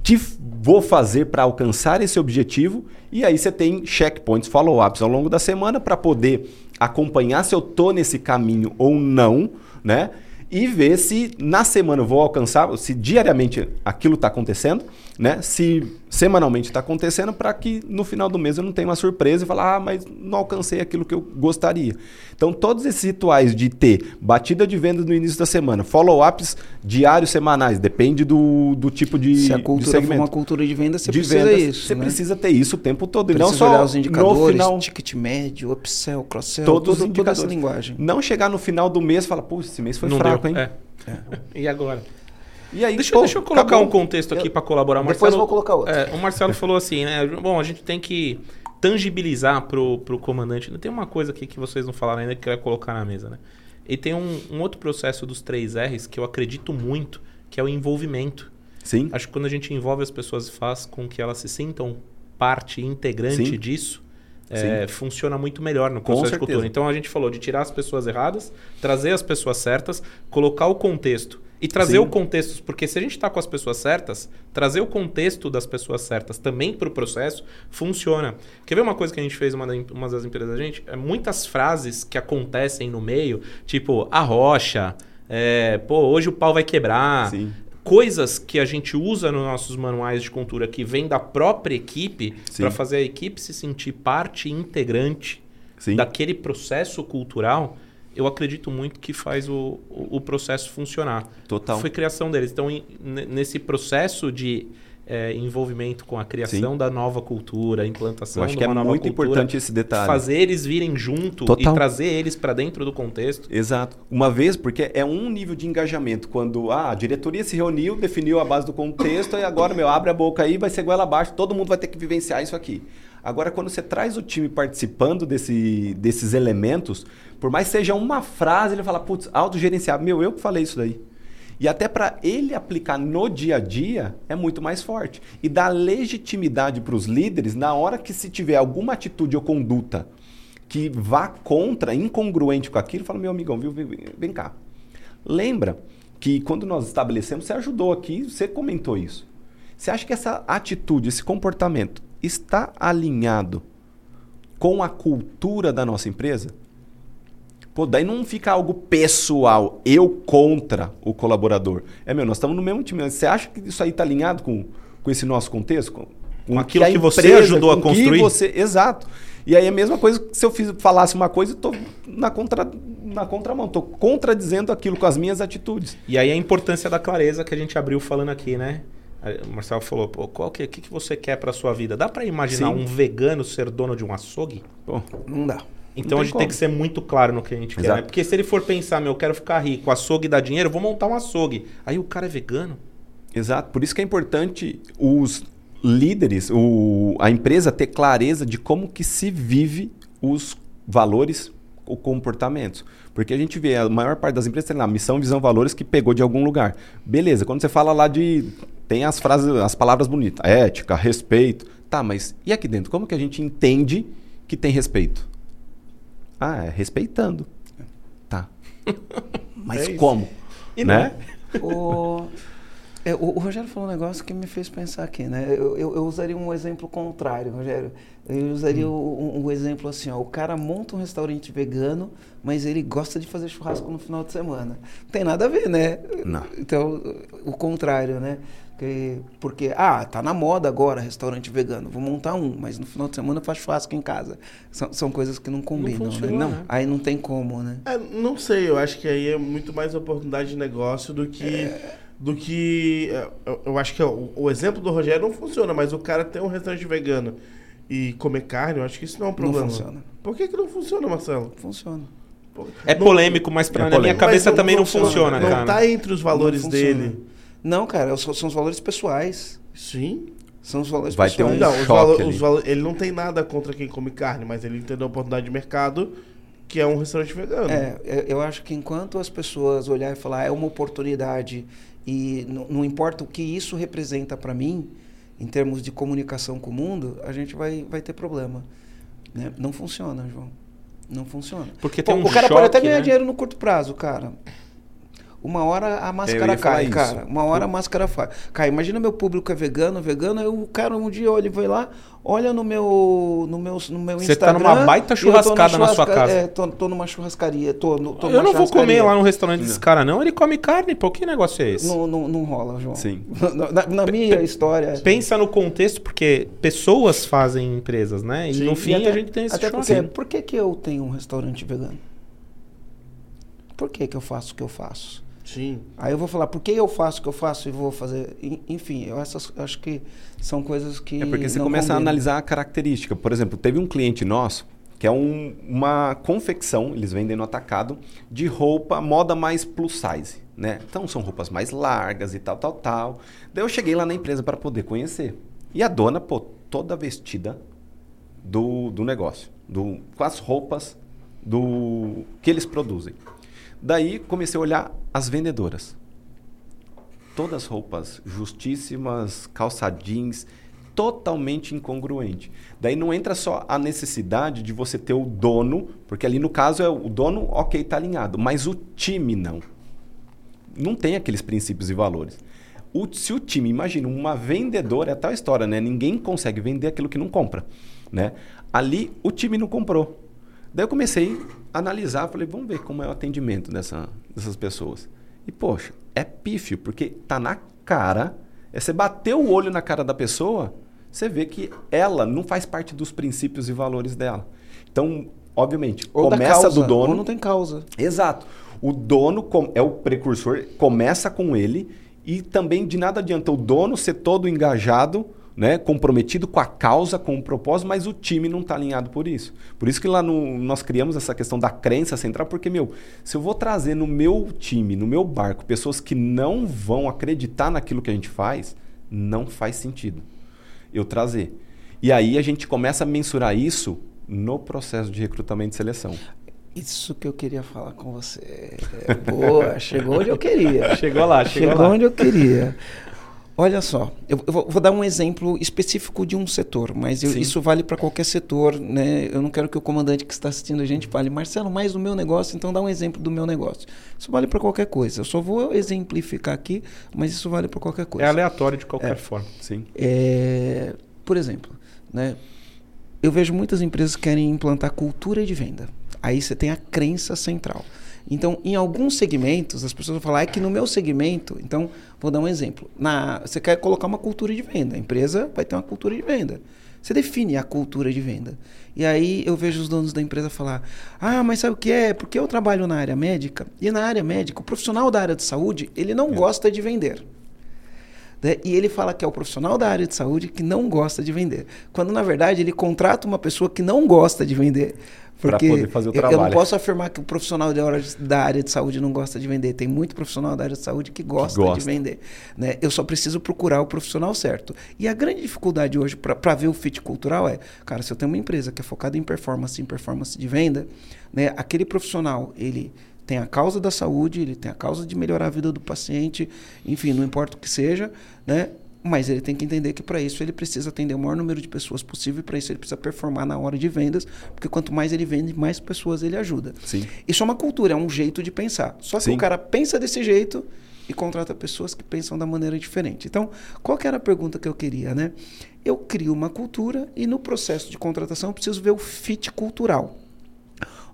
Speaker 2: que vou fazer para alcançar esse objetivo e aí você tem checkpoints, follow-ups ao longo da semana para poder acompanhar se eu tô nesse caminho ou não, né? e ver se na semana eu vou alcançar, se diariamente aquilo está acontecendo, né? Se semanalmente está acontecendo, para que no final do mês eu não tenha uma surpresa e falar, ah, mas não alcancei aquilo que eu gostaria. Então, todos esses rituais de ter batida de vendas no início da semana, follow-ups diários, semanais, depende do, do tipo de.
Speaker 1: Se a cultura for uma cultura de vendas, você de precisa vendas, isso.
Speaker 2: Você
Speaker 1: né?
Speaker 2: precisa ter isso o tempo todo.
Speaker 1: Precisa não só olhar os indicadores, no final, ticket médio, upsell, cross-sell,
Speaker 2: todos todo, toda essa
Speaker 1: linguagem.
Speaker 2: Não chegar no final do mês e falar, pô, esse mês foi não fraco, deu. hein?
Speaker 4: É. É. e agora? E aí, deixa, pô, deixa eu colocar acabou. um contexto aqui para colaborar.
Speaker 1: Marcelo, Depois vou colocar outro.
Speaker 4: É, o Marcelo falou assim, né? Bom, a gente tem que tangibilizar pro, pro comandante. Tem uma coisa aqui que vocês não falaram ainda que eu ia colocar na mesa, né? E tem um, um outro processo dos três R's que eu acredito muito, que é o envolvimento.
Speaker 2: Sim.
Speaker 4: Acho que quando a gente envolve as pessoas faz com que elas se sintam parte integrante Sim. disso, é, funciona muito melhor no processo de cultura. Então a gente falou de tirar as pessoas erradas, trazer as pessoas certas, colocar o contexto e trazer Sim. o contexto, porque se a gente está com as pessoas certas, trazer o contexto das pessoas certas também para o processo funciona. Quer ver uma coisa que a gente fez uma, uma das empresas da gente? É muitas frases que acontecem no meio, tipo a rocha, é, pô, hoje o pau vai quebrar. Sim. Coisas que a gente usa nos nossos manuais de cultura que vem da própria equipe para fazer a equipe se sentir parte integrante Sim. daquele processo cultural eu acredito muito que faz o, o, o processo funcionar.
Speaker 2: Total.
Speaker 4: Foi criação deles. Então, in, nesse processo de é, envolvimento com a criação Sim. da nova cultura, implantação
Speaker 2: Eu acho que é muito cultura, importante esse detalhe.
Speaker 4: Fazer eles virem junto Total. e trazer eles para dentro do contexto.
Speaker 2: Exato. Uma vez, porque é um nível de engajamento. Quando ah, a diretoria se reuniu, definiu a base do contexto e agora, meu, abre a boca aí, vai ser goela abaixo, todo mundo vai ter que vivenciar isso aqui. Agora, quando você traz o time participando desse, desses elementos, por mais seja uma frase, ele fala, putz, autogerenciável, meu, eu que falei isso daí. E até para ele aplicar no dia a dia é muito mais forte. E dá legitimidade para os líderes na hora que se tiver alguma atitude ou conduta que vá contra, incongruente com aquilo, fala, meu amigão, viu, vem, vem cá. Lembra que quando nós estabelecemos, você ajudou aqui, você comentou isso. Você acha que essa atitude, esse comportamento está alinhado com a cultura da nossa empresa? Pô, daí não fica algo pessoal, eu contra o colaborador. É, meu, nós estamos no mesmo time. Você acha que isso aí está alinhado com, com esse nosso contexto? Com,
Speaker 4: com aquilo que, que você ajudou a construir?
Speaker 2: Você, exato. E aí é a mesma coisa que se eu fiz, falasse uma coisa, eu estou na, contra, na contramão, estou contradizendo aquilo com as minhas atitudes.
Speaker 4: E aí a importância da clareza que a gente abriu falando aqui, né? O Marcelo falou, pô, qual que, que, que você quer para sua vida? Dá para imaginar Sim. um vegano ser dono de um açougue?
Speaker 1: Pô, não dá.
Speaker 4: Então
Speaker 1: não
Speaker 4: a gente como. tem que ser muito claro no que a gente Exato. quer, né? Porque se ele for pensar, meu, eu quero ficar rico, açougue dá dinheiro, vou montar um açougue. Aí o cara é vegano.
Speaker 2: Exato. Por isso que é importante os líderes, o, a empresa ter clareza de como que se vive os valores ou comportamentos. Porque a gente vê, a maior parte das empresas tem lá missão, visão, valores que pegou de algum lugar. Beleza, quando você fala lá de tem as frases, as palavras bonitas, ética, respeito. Tá, mas e aqui dentro? Como que a gente entende que tem respeito? Ah, é respeitando. Tá. Mas é como? E né?
Speaker 1: É? O, é, o, o, Rogério falou um negócio que me fez pensar aqui, né? Eu, eu, eu usaria um exemplo contrário, Rogério. Eu usaria hum. um, um, exemplo assim, ó. O cara monta um restaurante vegano, mas ele gosta de fazer churrasco no final de semana. Não tem nada a ver, né?
Speaker 2: Não.
Speaker 1: Então, o contrário, né? Porque, porque, ah, tá na moda agora restaurante vegano, vou montar um, mas no final de semana eu faço churrasco em casa. São, são coisas que não combinam, não funciona, né? Não, né? aí não tem como, né?
Speaker 3: É, não sei, eu acho que aí é muito mais oportunidade de negócio do que. É... Do que. É, eu, eu acho que o, o, exemplo do Rogério não funciona, mas o cara tem um restaurante vegano e comer carne, eu acho que isso não é um problema.
Speaker 1: Não funciona.
Speaker 3: Por que, que não funciona, Marcelo?
Speaker 1: Funciona.
Speaker 4: É polêmico, mas pra, é na minha cabeça não, também não funciona, funciona
Speaker 3: não
Speaker 4: cara.
Speaker 3: Não tá entre os valores dele.
Speaker 1: Não, cara, são os valores pessoais.
Speaker 3: Sim.
Speaker 1: São os valores
Speaker 2: Vai
Speaker 1: pessoais.
Speaker 2: ter um
Speaker 3: não,
Speaker 2: os
Speaker 3: valo, os valo, ele não tem nada contra quem come carne, mas ele entendeu a oportunidade de mercado que é um restaurante vegano.
Speaker 1: É, eu acho que enquanto as pessoas olharem e falar ah, é uma oportunidade e não, não importa o que isso representa para mim, em termos de comunicação com o mundo, a gente vai, vai ter problema. Né? Não funciona, João. Não funciona.
Speaker 4: Porque Pô, tem um
Speaker 1: o cara
Speaker 4: choque,
Speaker 1: pode até ganhar
Speaker 4: né?
Speaker 1: dinheiro no curto prazo, cara. Uma hora a máscara cai, cara. Uma hora a máscara cai. Imagina meu público é vegano, vegano, aí o cara um dia ele vai lá, olha no meu no meu no meu Instagram.
Speaker 4: Você tá numa baita churrascada na, sua casa.
Speaker 1: É, tô, tô numa churrascaria, tô, no, tô
Speaker 4: Eu não vou comer lá no restaurante
Speaker 2: não.
Speaker 4: desse cara não, ele come carne, pô, que negócio é esse?
Speaker 1: Não, não, não rola, João.
Speaker 2: Sim.
Speaker 1: Na, na minha história...
Speaker 4: Pensa no contexto, porque pessoas fazem empresas, né? E Sim. no fim
Speaker 1: até,
Speaker 4: a gente tem esse
Speaker 1: Até porque, por que que eu tenho um restaurante vegano? Por que que eu faço o que eu faço?
Speaker 3: Sim.
Speaker 1: Aí eu vou falar, por que eu faço o que eu faço e vou fazer? Enfim, eu essas, acho que são coisas que.
Speaker 2: É porque você
Speaker 1: não
Speaker 2: começa
Speaker 1: combinam.
Speaker 2: a analisar a característica. Por exemplo, teve um cliente nosso que é um, uma confecção, eles vendem no atacado, de roupa moda mais plus size. Né? Então são roupas mais largas e tal, tal, tal. Daí eu cheguei lá na empresa para poder conhecer. E a dona, pô, toda vestida do, do negócio, do, com as roupas do que eles produzem. Daí comecei a olhar as vendedoras. Todas roupas justíssimas, calça jeans, totalmente incongruente. Daí não entra só a necessidade de você ter o dono, porque ali no caso é o dono, ok, está alinhado, mas o time não. Não tem aqueles princípios e valores. O, se o time, imagina, uma vendedora, é tal história, né? Ninguém consegue vender aquilo que não compra, né? Ali o time não comprou. Daí eu comecei a analisar, falei, vamos ver como é o atendimento dessa, dessas pessoas. E, poxa, é pífio, porque tá na cara, é você bater o olho na cara da pessoa, você vê que ela não faz parte dos princípios e valores dela. Então, obviamente,
Speaker 1: ou
Speaker 2: começa
Speaker 1: causa,
Speaker 2: do dono.
Speaker 1: Ou não tem causa.
Speaker 2: Exato. O dono é o precursor, começa com ele e também de nada adianta o dono ser todo engajado né, comprometido com a causa, com o propósito, mas o time não está alinhado por isso. Por isso que lá no, nós criamos essa questão da crença central, porque, meu, se eu vou trazer no meu time, no meu barco, pessoas que não vão acreditar naquilo que a gente faz, não faz sentido eu trazer. E aí a gente começa a mensurar isso no processo de recrutamento e seleção.
Speaker 1: Isso que eu queria falar com você. Boa, chegou onde eu queria.
Speaker 4: Chegou lá, chegou,
Speaker 1: chegou
Speaker 4: lá.
Speaker 1: onde eu queria. Olha só, eu, eu vou, dar um exemplo específico de um setor, mas eu, isso vale para qualquer setor, né? Eu não quero que o comandante que está assistindo a gente fale, Marcelo, mais do meu negócio, então dá um exemplo do meu negócio. Isso vale para qualquer coisa. Eu só vou exemplificar aqui, mas isso vale para qualquer coisa.
Speaker 4: É aleatório de qualquer
Speaker 1: é.
Speaker 4: forma.
Speaker 2: Sim.
Speaker 1: É, por exemplo, né? Eu vejo muitas empresas que querem implantar cultura de venda. Aí você tem a crença central. Então, em alguns segmentos, as pessoas vão falar é que no meu segmento, então, vou dar um exemplo. Na, você quer colocar uma cultura de venda, a empresa vai ter uma cultura de venda. Você define a cultura de venda. E aí eu vejo os donos da empresa falar: "Ah, mas sabe o que é? Porque eu trabalho na área médica e na área médica, o profissional da área de saúde, ele não é. gosta de vender". E ele fala que é o profissional da área de saúde que não gosta de vender. Quando, na verdade, ele contrata uma pessoa que não gosta de vender. Porque
Speaker 2: poder fazer o trabalho.
Speaker 1: eu não posso afirmar que o profissional da área de saúde não gosta de vender. Tem muito profissional da área de saúde que gosta,
Speaker 2: que gosta.
Speaker 1: de vender. Né? Eu só preciso procurar o profissional certo. E a grande dificuldade hoje para ver o fit cultural é, cara, se eu tenho uma empresa que é focada em performance, em performance de venda, né, aquele profissional, ele tem a causa da saúde, ele tem a causa de melhorar a vida do paciente, enfim, não importa o que seja, né? Mas ele tem que entender que para isso ele precisa atender o maior número de pessoas possível e para isso ele precisa performar na hora de vendas, porque quanto mais ele vende, mais pessoas ele ajuda.
Speaker 2: Sim.
Speaker 1: Isso é uma cultura, é um jeito de pensar. Só que
Speaker 2: Sim.
Speaker 1: o cara pensa desse jeito e contrata pessoas que pensam da maneira diferente. Então, qual que era a pergunta que eu queria, né? Eu crio uma cultura e no processo de contratação eu preciso ver o fit cultural.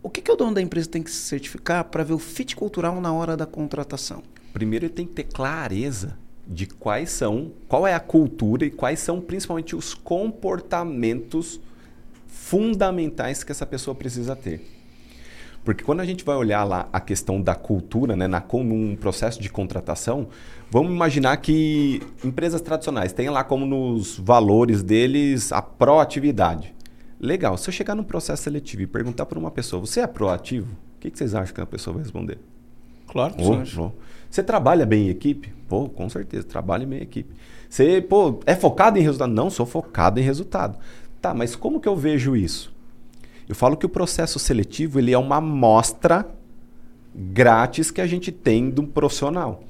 Speaker 1: O que, que o dono da empresa tem que se certificar para ver o fit cultural na hora da contratação?
Speaker 2: Primeiro ele tem que ter clareza de quais são, qual é a cultura e quais são principalmente os comportamentos fundamentais que essa pessoa precisa ter. Porque quando a gente vai olhar lá a questão da cultura, né, na, num processo de contratação, vamos imaginar que empresas tradicionais têm lá como nos valores deles a proatividade. Legal, se eu chegar num processo seletivo e perguntar para uma pessoa, você é proativo? O que, que vocês acham que a pessoa vai responder?
Speaker 4: Claro que
Speaker 2: oh, oh. Você trabalha bem em equipe? Pô, com certeza, trabalho bem em equipe. Você, pô, é focado em resultado? Não, sou focado em resultado. Tá, mas como que eu vejo isso? Eu falo que o processo seletivo ele é uma amostra grátis que a gente tem de um profissional.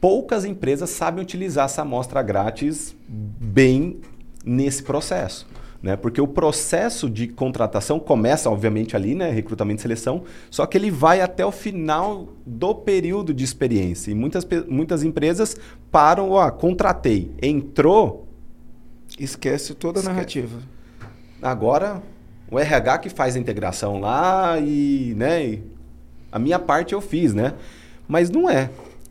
Speaker 2: Poucas empresas sabem utilizar essa amostra grátis bem nesse processo. Né? Porque o processo de contratação começa, obviamente, ali, né? recrutamento e seleção, só que ele vai até o final do período de experiência. E muitas, muitas empresas param, ó, contratei, entrou.
Speaker 1: Esquece toda a esquece. narrativa.
Speaker 2: Agora, o RH que faz a integração lá e, né, e a minha parte eu fiz, né? Mas não é.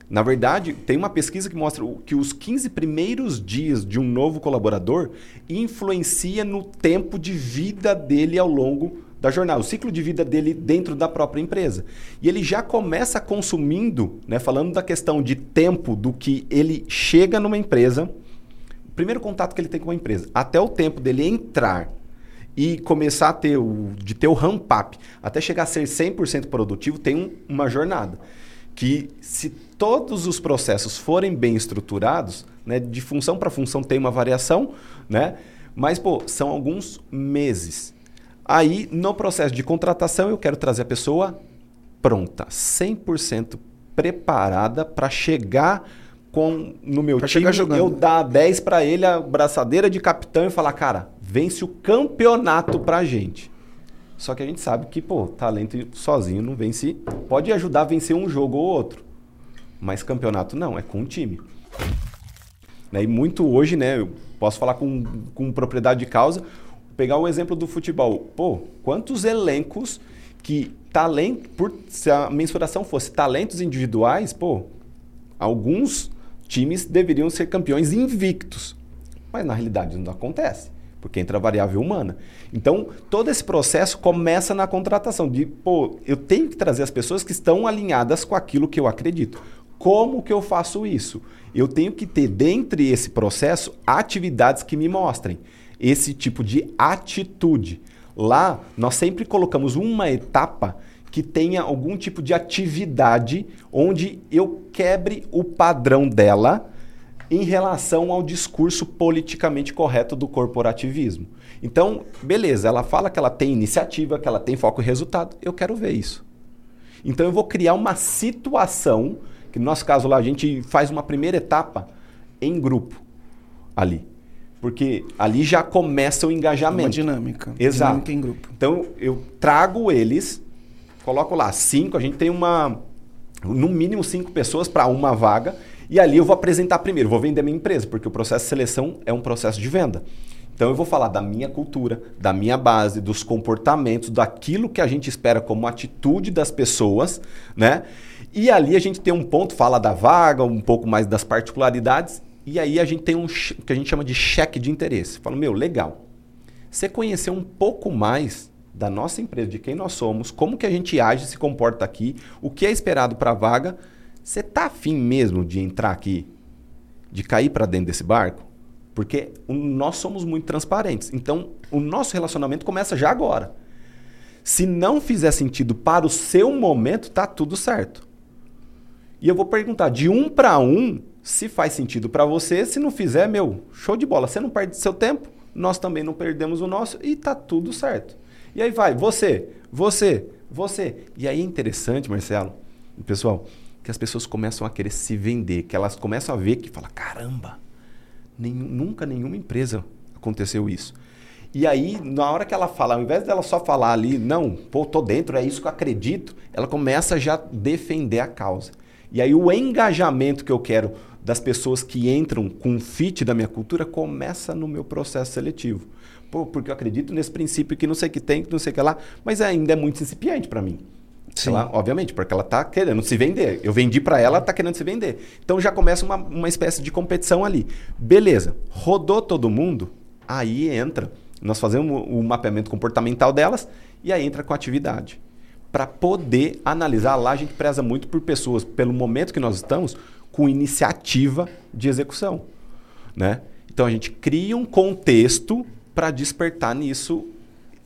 Speaker 2: Na verdade, tem uma pesquisa que mostra que os 15 primeiros dias de um novo colaborador influencia no tempo de vida dele ao longo da jornada, o ciclo de vida dele dentro da própria empresa. E ele já começa consumindo, né, falando da questão de tempo do que ele chega numa empresa, primeiro contato que ele tem com a empresa, até o tempo dele entrar e começar a ter o de ter o ramp up, até chegar a ser 100% produtivo, tem um, uma jornada que se todos os processos forem bem estruturados, né, de função para função tem uma variação, né? Mas pô, são alguns meses. Aí, no processo de contratação, eu quero trazer a pessoa pronta, 100% preparada para chegar com no meu pra time, eu dar 10 para ele a braçadeira de capitão e falar, cara, vence o campeonato pra gente. Só que a gente sabe que, pô, talento sozinho não vence. Pode ajudar a vencer um jogo ou outro. Mas campeonato não, é com um time. Né? E muito hoje, né? Eu posso falar com, com propriedade de causa. Pegar o exemplo do futebol. Pô, quantos elencos que talento. Por, se a mensuração fosse talentos individuais, pô, alguns times deveriam ser campeões invictos. Mas na realidade não acontece porque entra a variável humana. Então, todo esse processo começa na contratação, de, pô, eu tenho que trazer as pessoas que estão alinhadas com aquilo que eu acredito. Como que eu faço isso? Eu tenho que ter, dentre esse processo, atividades que me mostrem esse tipo de atitude. Lá, nós sempre colocamos uma etapa que tenha algum tipo de atividade onde eu quebre o padrão dela em relação ao discurso politicamente correto do corporativismo. Então, beleza, ela fala que ela tem iniciativa, que ela tem foco e resultado. Eu quero ver isso. Então, eu vou criar uma situação, que no nosso caso lá, a gente faz uma primeira etapa em grupo ali. Porque ali já começa o engajamento. Uma
Speaker 1: dinâmica.
Speaker 2: Exato.
Speaker 1: Dinâmica em grupo.
Speaker 2: Então, eu trago eles, coloco lá cinco, a gente tem uma, no mínimo cinco pessoas para uma vaga, e ali eu vou apresentar primeiro, vou vender minha empresa, porque o processo de seleção é um processo de venda. Então eu vou falar da minha cultura, da minha base, dos comportamentos, daquilo que a gente espera como atitude das pessoas, né? E ali a gente tem um ponto, fala da vaga, um pouco mais das particularidades, e aí a gente tem um que a gente chama de cheque de interesse. Fala, meu, legal. Você conhecer um pouco mais da nossa empresa, de quem nós somos, como que a gente age, se comporta aqui, o que é esperado para a vaga, você tá afim mesmo de entrar aqui, de cair para dentro desse barco? Porque nós somos muito transparentes. Então, o nosso relacionamento começa já agora. Se não fizer sentido para o seu momento, tá tudo certo. E eu vou perguntar de um para um se faz sentido para você. Se não fizer, meu, show de bola. Você não perde seu tempo, nós também não perdemos o nosso e tá tudo certo. E aí vai, você, você, você. E aí é interessante, Marcelo, pessoal, que as pessoas começam a querer se vender, que elas começam a ver que fala, caramba, nenhum, nunca nenhuma empresa aconteceu isso. E aí, na hora que ela fala, ao invés dela só falar ali, não, pô, tô dentro, é isso que eu acredito, ela começa já a defender a causa. E aí o engajamento que eu quero das pessoas que entram com o fit da minha cultura começa no meu processo seletivo. Pô, porque eu acredito nesse princípio que não sei o que tem, que não sei o que lá, mas ainda é muito incipiente para mim. Sim. Ela, obviamente, porque ela está querendo se vender. Eu vendi para ela, ela está querendo se vender. Então já começa uma, uma espécie de competição ali. Beleza, rodou todo mundo, aí entra. Nós fazemos o mapeamento comportamental delas E aí entra com atividade. Para poder analisar, lá a gente preza muito por pessoas, pelo momento que nós estamos, com iniciativa de execução. Né? Então a gente cria um contexto para despertar nisso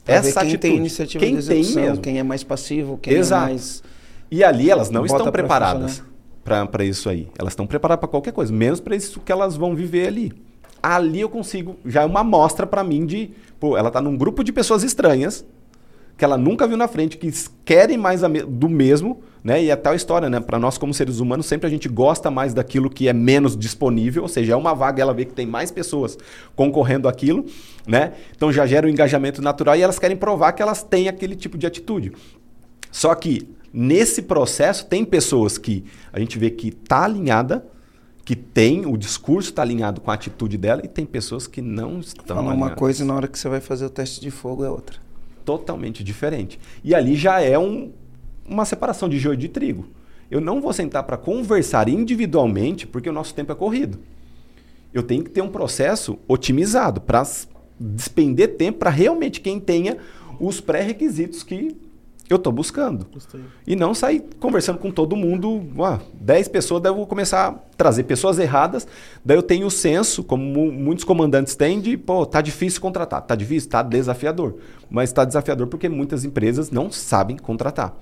Speaker 1: pra essa quem atitude. tem iniciativa quem de execução, tem mesmo. quem é mais passivo, quem é Exato. é mais...
Speaker 2: E ali elas não estão preparadas para isso aí. Elas estão preparadas para qualquer coisa, menos para isso que elas vão viver ali. Ali eu consigo, já é uma amostra para mim de, pô, ela está num grupo de pessoas estranhas, que ela nunca viu na frente, que querem mais do mesmo, né? E é tal história, né? Para nós como seres humanos, sempre a gente gosta mais daquilo que é menos disponível, ou seja, é uma vaga, ela vê que tem mais pessoas concorrendo aquilo, né? Então já gera um engajamento natural e elas querem provar que elas têm aquele tipo de atitude. Só que nesse processo tem pessoas que a gente vê que tá alinhada, que tem o discurso está alinhado com a atitude dela e tem pessoas que não estão
Speaker 1: Fala uma coisa e na hora que você vai fazer o teste de fogo é outra
Speaker 2: totalmente diferente. E ali já é um, uma separação de joio de trigo. Eu não vou sentar para conversar individualmente porque o nosso tempo é corrido. Eu tenho que ter um processo otimizado para despender tempo para realmente quem tenha os pré-requisitos que eu estou buscando. Gostei. E não sair conversando com todo mundo. Ah, 10 pessoas, daí eu vou começar a trazer pessoas erradas. Daí eu tenho o senso, como muitos comandantes têm, de, pô, tá difícil contratar. Tá difícil? Tá desafiador. Mas está desafiador porque muitas empresas não sabem contratar.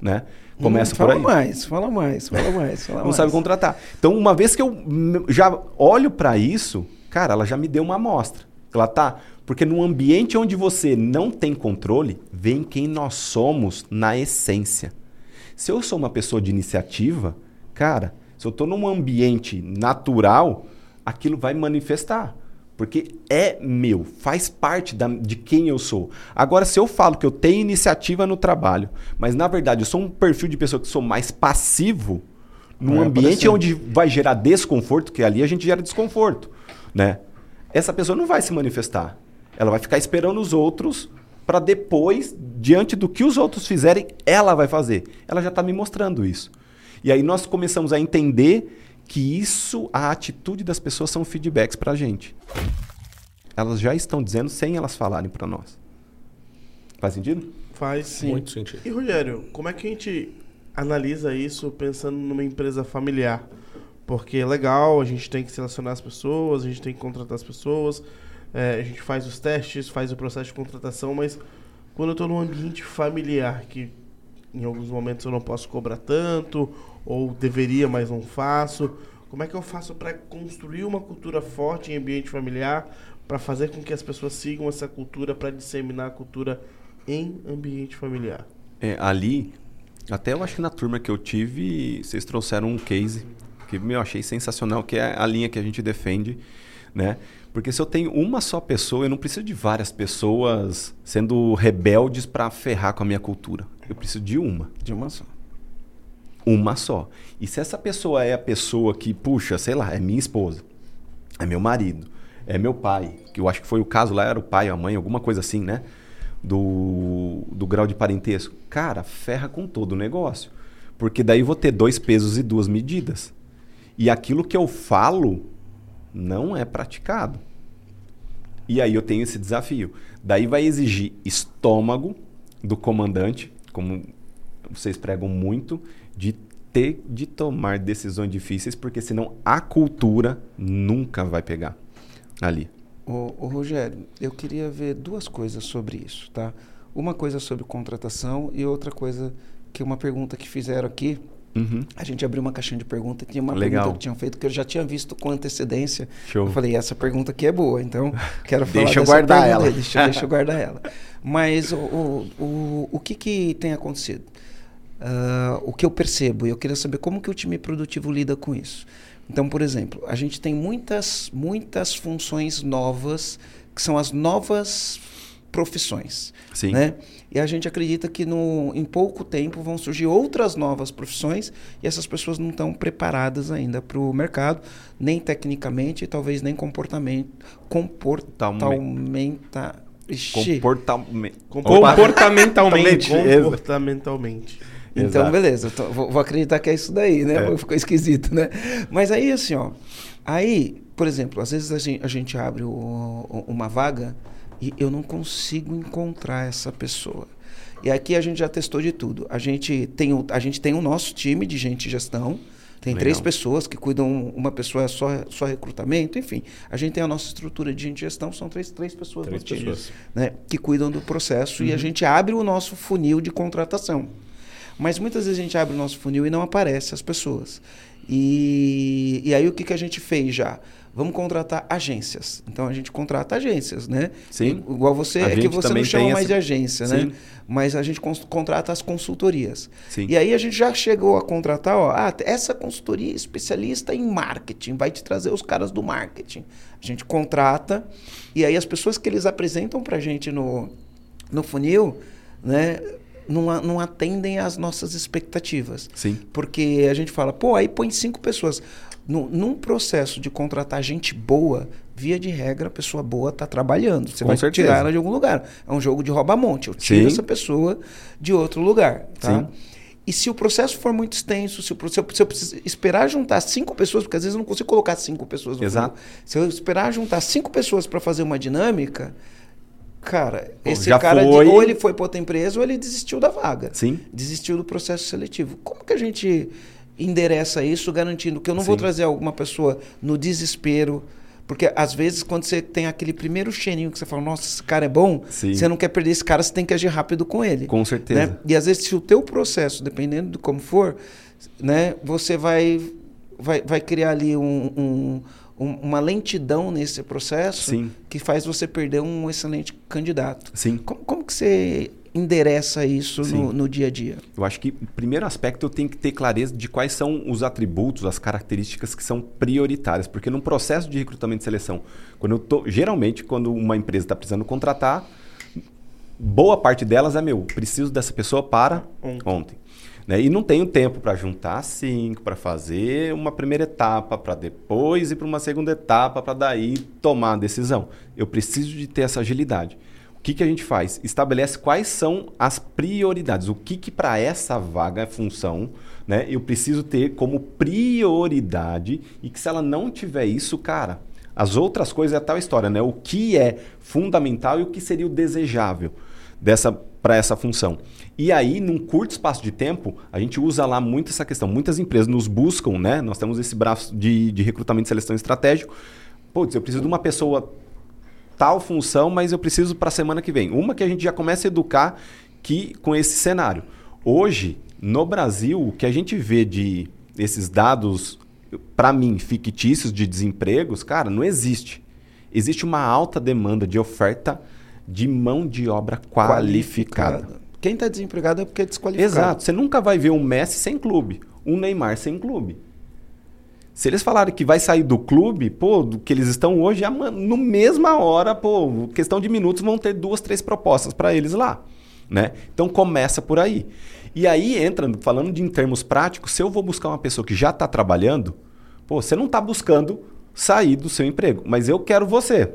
Speaker 2: Né?
Speaker 1: Começa hum, por aí. Fala mais, fala mais, fala mais. Fala
Speaker 2: não
Speaker 1: mais.
Speaker 2: sabe contratar. Então, uma vez que eu já olho para isso, cara, ela já me deu uma amostra. Ela tá porque num ambiente onde você não tem controle, vem quem nós somos na essência. Se eu sou uma pessoa de iniciativa, cara, se eu estou num ambiente natural, aquilo vai manifestar. Porque é meu, faz parte da, de quem eu sou. Agora, se eu falo que eu tenho iniciativa no trabalho, mas na verdade eu sou um perfil de pessoa que sou mais passivo, num ambiente onde vai gerar desconforto, que ali a gente gera desconforto, né? Essa pessoa não vai se manifestar. Ela vai ficar esperando os outros para depois, diante do que os outros fizerem, ela vai fazer. Ela já está me mostrando isso. E aí nós começamos a entender que isso, a atitude das pessoas são feedbacks para a gente. Elas já estão dizendo sem elas falarem para nós. Faz sentido?
Speaker 3: Faz sim. Muito sentido. E Rogério, como é que a gente analisa isso pensando numa empresa familiar? Porque é legal, a gente tem que selecionar as pessoas, a gente tem que contratar as pessoas, é, a gente faz os testes, faz o processo de contratação, mas quando eu estou num ambiente familiar, que em alguns momentos eu não posso cobrar tanto, ou deveria, mas não faço, como é que eu faço para construir uma cultura forte em ambiente familiar, para fazer com que as pessoas sigam essa cultura, para disseminar a cultura em ambiente familiar?
Speaker 2: É, ali, até eu acho que na turma que eu tive, vocês trouxeram um case que eu achei sensacional, que é a linha que a gente defende, né? Porque se eu tenho uma só pessoa, eu não preciso de várias pessoas sendo rebeldes para ferrar com a minha cultura. Eu preciso de uma.
Speaker 1: De uma só.
Speaker 2: Uma só. E se essa pessoa é a pessoa que, puxa, sei lá, é minha esposa, é meu marido, é meu pai, que eu acho que foi o caso lá, era o pai, a mãe, alguma coisa assim, né? Do, do grau de parentesco. Cara, ferra com todo o negócio. Porque daí vou ter dois pesos e duas medidas. E aquilo que eu falo não é praticado. E aí eu tenho esse desafio. Daí vai exigir estômago do comandante, como vocês pregam muito, de ter de tomar decisões difíceis, porque senão a cultura nunca vai pegar ali.
Speaker 1: Ô, ô, Rogério, eu queria ver duas coisas sobre isso, tá? Uma coisa sobre contratação e outra coisa que uma pergunta que fizeram aqui Uhum. A gente abriu uma caixinha de pergunta e tinha uma Legal. pergunta que tinham feito que eu já tinha visto com antecedência. Show. Eu falei, essa pergunta aqui é boa, então quero falar
Speaker 2: Deixa eu guardar ela.
Speaker 1: Deixa, deixa eu guardar ela. Mas o, o, o, o que, que tem acontecido? Uh, o que eu percebo, e eu queria saber como que o time produtivo lida com isso. Então, por exemplo, a gente tem muitas, muitas funções novas, que são as novas profissões. Sim. Né? E a gente acredita que no, em pouco tempo vão surgir outras novas profissões e essas pessoas não estão preparadas ainda para o mercado, nem tecnicamente e talvez nem comportamento, comportamento.
Speaker 2: Comportame...
Speaker 3: Comportamentalmente. Comportamentalmente.
Speaker 1: Então, Exato. beleza. Tô, vou, vou, acreditar que é isso daí, né? É. Ficou esquisito, né? Mas aí, assim, ó. Aí, por exemplo, às vezes a gente, a gente abre o, uma vaga e eu não consigo encontrar essa pessoa. E aqui a gente já testou de tudo. A gente tem o, a gente tem o nosso time de gente de gestão. Tem Legal. três pessoas que cuidam, uma pessoa é só, só recrutamento, enfim. A gente tem a nossa estrutura de gente de gestão, são três, três pessoas três no pessoas. time, né, que cuidam do processo uhum. e a uhum. gente abre o nosso funil de contratação. Mas muitas vezes a gente abre o nosso funil e não aparece as pessoas. E, e aí o que, que a gente fez já? Vamos contratar agências. Então a gente contrata agências, né?
Speaker 2: Sim.
Speaker 1: Igual você, é que você não chama mais essa... de agência, né? Sim. né? Mas a gente contrata as consultorias. Sim. E aí a gente já chegou a contratar, ó, ah, essa consultoria especialista em marketing vai te trazer os caras do marketing. A gente contrata e aí as pessoas que eles apresentam para a gente no, no funil, né? Não, não atendem às nossas expectativas.
Speaker 2: Sim.
Speaker 1: Porque a gente fala, pô, aí põe cinco pessoas. No, num processo de contratar gente boa, via de regra, a pessoa boa está trabalhando. Você Com vai certeza. tirar ela de algum lugar. É um jogo de rouba-monte. Eu tiro Sim. essa pessoa de outro lugar. Tá? Sim. E se o processo for muito extenso, se, o, se, eu, se eu esperar juntar cinco pessoas, porque às vezes eu não consigo colocar cinco pessoas no
Speaker 2: Exato.
Speaker 1: Fundo. Se eu esperar juntar cinco pessoas para fazer uma dinâmica, Cara, esse cara, foi... de, ou ele foi para outra empresa ou ele desistiu da vaga.
Speaker 2: Sim.
Speaker 1: Desistiu do processo seletivo. Como que a gente endereça isso, garantindo que eu não Sim. vou trazer alguma pessoa no desespero? Porque às vezes, quando você tem aquele primeiro cheirinho que você fala, nossa, esse cara é bom, Sim. você não quer perder esse cara, você tem que agir rápido com ele.
Speaker 2: Com certeza.
Speaker 1: Né? E às vezes, se o teu processo, dependendo de como for, né, você vai, vai, vai criar ali um, um um, uma lentidão nesse processo
Speaker 2: Sim.
Speaker 1: que faz você perder um excelente candidato.
Speaker 2: Sim.
Speaker 1: Como, como que você endereça isso no, no, dia a dia?
Speaker 2: Eu acho que, primeiro aspecto, eu tenho que ter clareza de quais são os atributos, as características que são prioritárias. Porque no processo de recrutamento e seleção, quando eu tô, geralmente, quando uma empresa está precisando contratar, boa parte delas é meu, preciso dessa pessoa para ontem. ontem. Né? E não tenho tempo para juntar cinco, para fazer uma primeira etapa, para depois ir para uma segunda etapa, para daí tomar a decisão. Eu preciso de ter essa agilidade. O que, que a gente faz? Estabelece quais são as prioridades. O que, que para essa vaga é função, né? Eu preciso ter como prioridade e que se ela não tiver isso, cara, as outras coisas é tal história, né? O que é fundamental e o que seria o desejável dessa para essa função. E aí, num curto espaço de tempo, a gente usa lá muito essa questão. Muitas empresas nos buscam, né? Nós temos esse braço de, de recrutamento e seleção estratégico. Putz, eu preciso de uma pessoa tal função, mas eu preciso para a semana que vem. Uma que a gente já começa a educar que com esse cenário. Hoje, no Brasil, o que a gente vê de esses dados, para mim, fictícios de desempregos, cara, não existe. Existe uma alta demanda de oferta de mão de obra qualificada. qualificada.
Speaker 1: Quem está desempregado é porque é desqualificado.
Speaker 2: Exato. Você nunca vai ver um Messi sem clube, um Neymar sem clube. Se eles falarem que vai sair do clube, pô, do que eles estão hoje, no mesma hora, pô, questão de minutos, vão ter duas, três propostas para eles lá. Né? Então começa por aí. E aí entra, falando de em termos práticos, se eu vou buscar uma pessoa que já está trabalhando, pô, você não está buscando sair do seu emprego, mas eu quero você.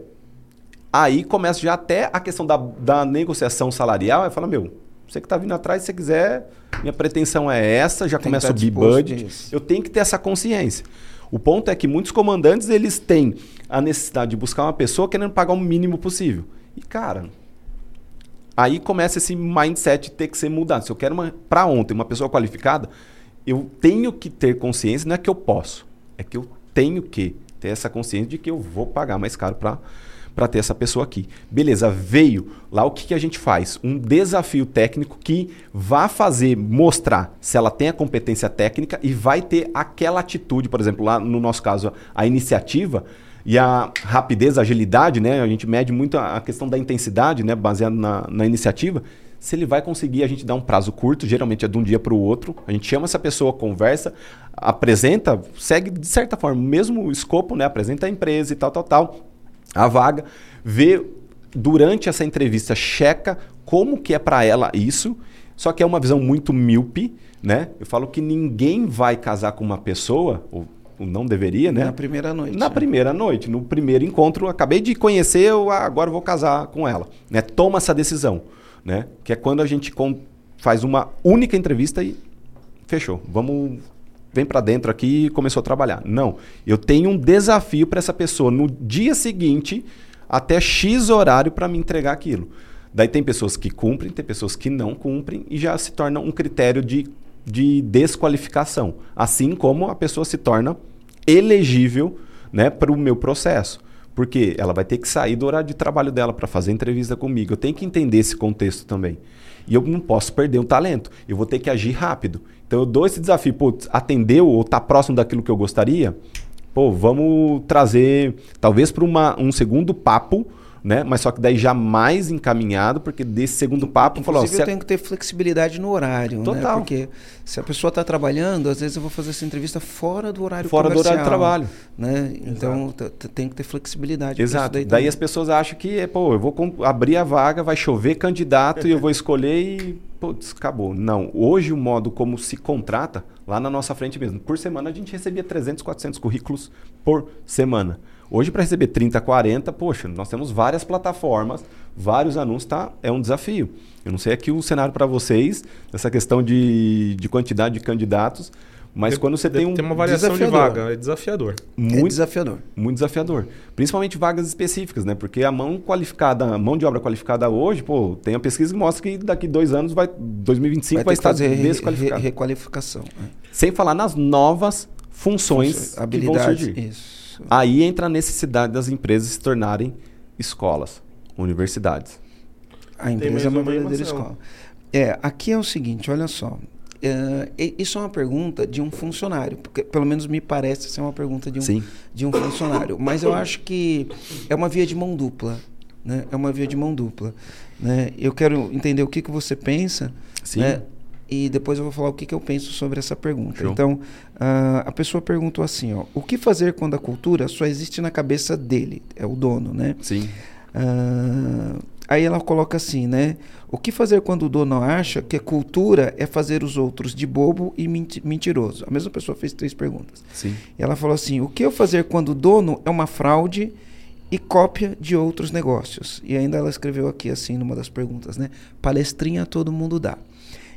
Speaker 2: Aí começa já até a questão da, da negociação salarial. Aí fala, meu, você que está vindo atrás, se você quiser, minha pretensão é essa, já tem começa o B-Budget. Eu tenho que ter essa consciência. O ponto é que muitos comandantes eles têm a necessidade de buscar uma pessoa querendo pagar o mínimo possível. E, cara, aí começa esse mindset ter que ser mudado. Se eu quero para ontem uma pessoa qualificada, eu tenho que ter consciência, não é que eu posso, é que eu tenho que ter essa consciência de que eu vou pagar mais caro para para ter essa pessoa aqui. Beleza, veio. Lá o que, que a gente faz? Um desafio técnico que vá fazer, mostrar se ela tem a competência técnica e vai ter aquela atitude, por exemplo, lá no nosso caso, a iniciativa e a rapidez, a agilidade, né? A gente mede muito a questão da intensidade, né? Baseado na, na iniciativa. Se ele vai conseguir, a gente dá um prazo curto, geralmente é de um dia para o outro. A gente chama essa pessoa, conversa, apresenta, segue de certa forma o mesmo escopo, né? Apresenta a empresa e tal, tal, tal a vaga, vê durante essa entrevista, checa como que é para ela isso, só que é uma visão muito míope, né? Eu falo que ninguém vai casar com uma pessoa, ou, ou não deveria, né?
Speaker 1: Na primeira noite.
Speaker 2: Na
Speaker 1: né?
Speaker 2: primeira noite, no primeiro encontro, acabei de conhecer, eu agora vou casar com ela, né? Toma essa decisão, né? Que é quando a gente faz uma única entrevista e fechou. Vamos vem para dentro aqui e começou a trabalhar. Não. Eu tenho um desafio para essa pessoa no dia seguinte, até X horário, para me entregar aquilo. Daí tem pessoas que cumprem, tem pessoas que não cumprem e já se torna um critério de, de desqualificação. Assim como a pessoa se torna elegível né, para o meu processo. Porque ela vai ter que sair do horário de trabalho dela para fazer entrevista comigo. Eu tenho que entender esse contexto também. E eu não posso perder um talento. Eu vou ter que agir rápido. Então eu dou esse desafio, pô, atendeu ou está próximo daquilo que eu gostaria? Pô, vamos trazer, talvez para um segundo papo, né? Mas só que daí já mais encaminhado, porque desse segundo papo
Speaker 1: Inclusive, falou, eu tenho que ter flexibilidade no horário, né? Total. Né? Porque se a pessoa está trabalhando, às vezes eu vou fazer essa entrevista fora do horário
Speaker 2: fora comercial. Fora do horário de
Speaker 1: trabalho. Né? Então tem que ter flexibilidade.
Speaker 2: Exato. Daí, daí as pessoas acham que, pô, eu vou abrir a vaga, vai chover candidato e eu vou escolher e, putz, acabou. Não. Hoje o modo como se contrata, lá na nossa frente mesmo, por semana a gente recebia 300, 400 currículos por semana. Hoje, para receber 30, 40, poxa, nós temos várias plataformas, vários anúncios, tá? É um desafio. Eu não sei aqui o cenário para vocês, essa questão de, de quantidade de candidatos, mas de, quando você de, tem um.
Speaker 4: Tem uma variação de vaga, é desafiador.
Speaker 1: Muito é desafiador.
Speaker 2: Muito desafiador. Principalmente vagas específicas, né? Porque a mão qualificada, a mão de obra qualificada hoje, pô, tem a pesquisa que mostra que daqui dois anos, vai, 2025, vai, vai estar desqualificado.
Speaker 1: Re, requalificação. É.
Speaker 2: Sem falar nas novas funções
Speaker 1: habilidades, que vão surgir. Isso.
Speaker 2: Aí entra a necessidade das empresas se tornarem escolas, universidades.
Speaker 1: A empresa é uma verdadeira escola. É, aqui é o seguinte, olha só. É, isso é uma pergunta de um funcionário, porque pelo menos me parece ser uma pergunta de um, de um funcionário. Mas eu acho que é uma via de mão dupla. Né? É uma via de mão dupla. Né? Eu quero entender o que, que você pensa. Sim. Né? E depois eu vou falar o que, que eu penso sobre essa pergunta. Show. Então, uh, a pessoa perguntou assim, ó, o que fazer quando a cultura só existe na cabeça dele? É o dono, né?
Speaker 2: Sim.
Speaker 1: Uh, aí ela coloca assim, né? O que fazer quando o dono acha que a cultura é fazer os outros de bobo e mentiroso? A mesma pessoa fez três perguntas.
Speaker 2: Sim.
Speaker 1: E ela falou assim, o que eu fazer quando o dono é uma fraude e cópia de outros negócios? E ainda ela escreveu aqui assim numa das perguntas, né? Palestrinha todo mundo dá.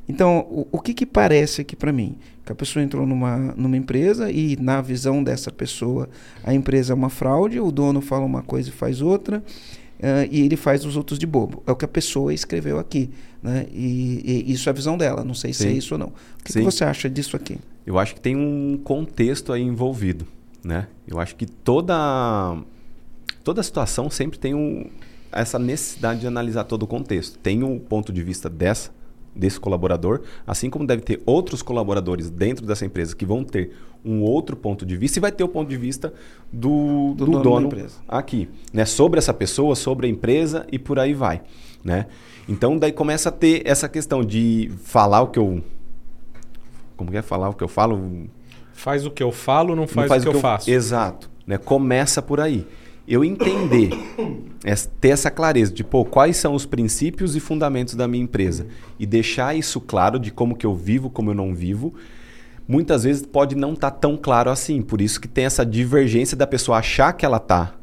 Speaker 1: Então, o, o que, que parece aqui para mim? Que a pessoa entrou numa, numa empresa e, na visão dessa pessoa, a empresa é uma fraude, o dono fala uma coisa e faz outra, uh, e ele faz os outros de bobo. É o que a pessoa escreveu aqui. Né? E, e isso é a visão dela, não sei Sim. se é isso ou não. O que, que você acha disso aqui?
Speaker 2: Eu acho que tem um contexto aí envolvido. Né? Eu acho que toda, toda situação sempre tem um, essa necessidade de analisar todo o contexto. Tem o um ponto de vista dessa desse colaborador, assim como deve ter outros colaboradores dentro dessa empresa que vão ter um outro ponto de vista e vai ter o ponto de vista do, do, do dono, dono aqui, né? Sobre essa pessoa, sobre a empresa e por aí vai, né? Então daí começa a ter essa questão de falar o que eu como que é falar o que eu falo?
Speaker 4: Faz o que eu falo, não faz, não faz o, que, o que eu, eu faço.
Speaker 2: Exato, né? Começa por aí eu entender, ter essa clareza de pô, quais são os princípios e fundamentos da minha empresa e deixar isso claro de como que eu vivo, como eu não vivo, muitas vezes pode não estar tá tão claro assim. Por isso que tem essa divergência da pessoa achar que ela está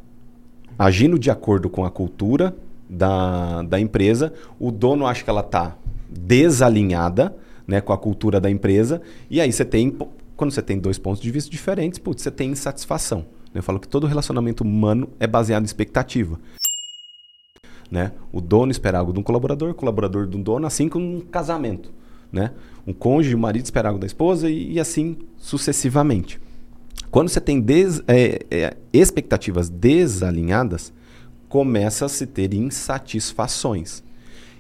Speaker 2: agindo de acordo com a cultura da, da empresa, o dono acha que ela está desalinhada né, com a cultura da empresa, e aí você tem, quando você tem dois pontos de vista diferentes, putz, você tem insatisfação. Eu falo que todo relacionamento humano é baseado em expectativa. Né? O dono espera algo de um colaborador, o colaborador de um dono, assim como um casamento. Né? Um cônjuge, o marido espera algo da esposa e, e, assim sucessivamente. Quando você tem des, é, é, expectativas desalinhadas, começa a se ter insatisfações.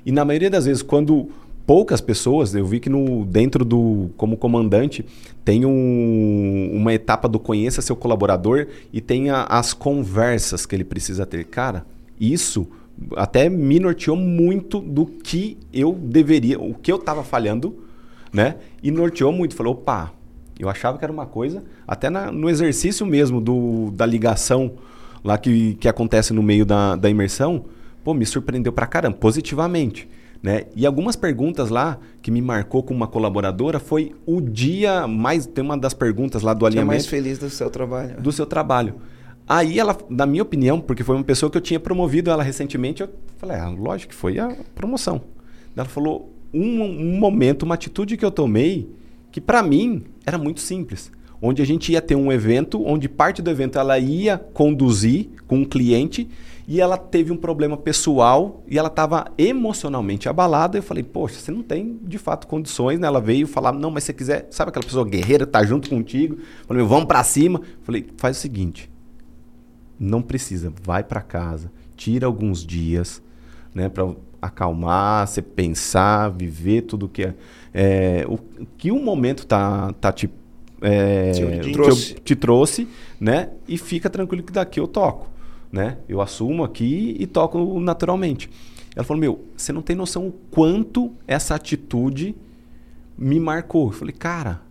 Speaker 2: E na maioria das vezes, quando poucas pessoas, eu vi que no dentro do como comandante tem um, uma etapa do conheça seu colaborador e tem a, as conversas que ele precisa ter. Cara, isso até me norteou muito do que eu deveria, o que eu estava falhando, né? E norteou muito. Falou, opa, eu achava que era uma coisa, até na, no exercício mesmo do, da ligação lá que, que acontece no meio da, da imersão, pô, me surpreendeu pra caramba, positivamente. Né? E algumas perguntas lá que me marcou com uma colaboradora foi o dia mais. Tem uma das perguntas lá do alinhamento. mais
Speaker 1: feliz do seu trabalho.
Speaker 2: Do seu trabalho. Aí ela, na minha opinião, porque foi uma pessoa que eu tinha promovido ela recentemente, eu falei, ah, lógico que foi a promoção. Ela falou um, um momento, uma atitude que eu tomei que para mim era muito simples. Onde a gente ia ter um evento, onde parte do evento ela ia conduzir com um cliente e ela teve um problema pessoal e ela estava emocionalmente abalada. Eu falei, poxa, você não tem de fato condições, né? Ela veio falar, não, mas você quiser, sabe aquela pessoa guerreira, tá junto contigo? Eu falei, vamos para cima. Eu falei, faz o seguinte, não precisa, vai para casa, tira alguns dias, né, para acalmar, você pensar, viver tudo que é, é o que o momento tá tá te é, te, trouxe. te trouxe, né? E fica tranquilo que daqui eu toco né? Eu assumo aqui e toco naturalmente. Ela falou: Meu, você não tem noção o quanto essa atitude me marcou. Eu falei: Cara,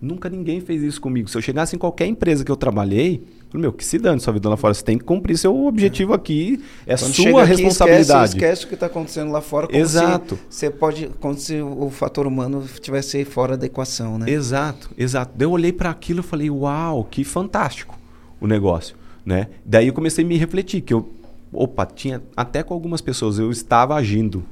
Speaker 2: nunca ninguém fez isso comigo. Se eu chegasse em qualquer empresa que eu trabalhei, eu falei, meu, que se dane sua vida lá fora. Você tem que cumprir seu objetivo aqui. É Quando sua aqui, responsabilidade.
Speaker 1: Esquece, esquece o que está acontecendo lá fora.
Speaker 2: exato.
Speaker 1: você pode, como se o fator humano tivesse fora da equação, né?
Speaker 2: Exato, exato. Eu olhei para aquilo e falei, uau, que fantástico o negócio né? Daí eu comecei a me refletir que eu, opa, tinha até com algumas pessoas eu estava agindo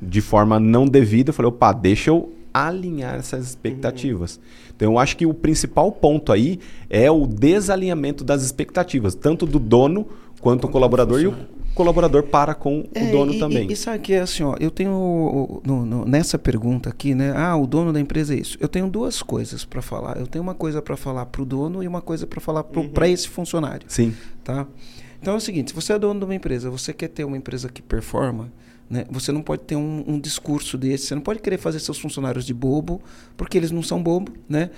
Speaker 2: de forma não devida, eu falei, opa, deixa eu alinhar essas expectativas. Uhum. Então eu acho que o principal ponto aí é o desalinhamento das expectativas, tanto do dono quanto do colaborador e o colaborador para com é, o dono
Speaker 1: e,
Speaker 2: também.
Speaker 1: E, e, sabe que é assim, ó, eu tenho no, no, nessa pergunta aqui, né? Ah, o dono da empresa é isso. Eu tenho duas coisas para falar. Eu tenho uma coisa para falar para o dono e uma coisa para falar para uhum. esse funcionário.
Speaker 2: Sim.
Speaker 1: Tá? Então é o seguinte: se você é dono de uma empresa, você quer ter uma empresa que performa, né? Você não pode ter um, um, discurso desse, você não pode querer fazer seus funcionários de bobo, porque eles não são bobo, né?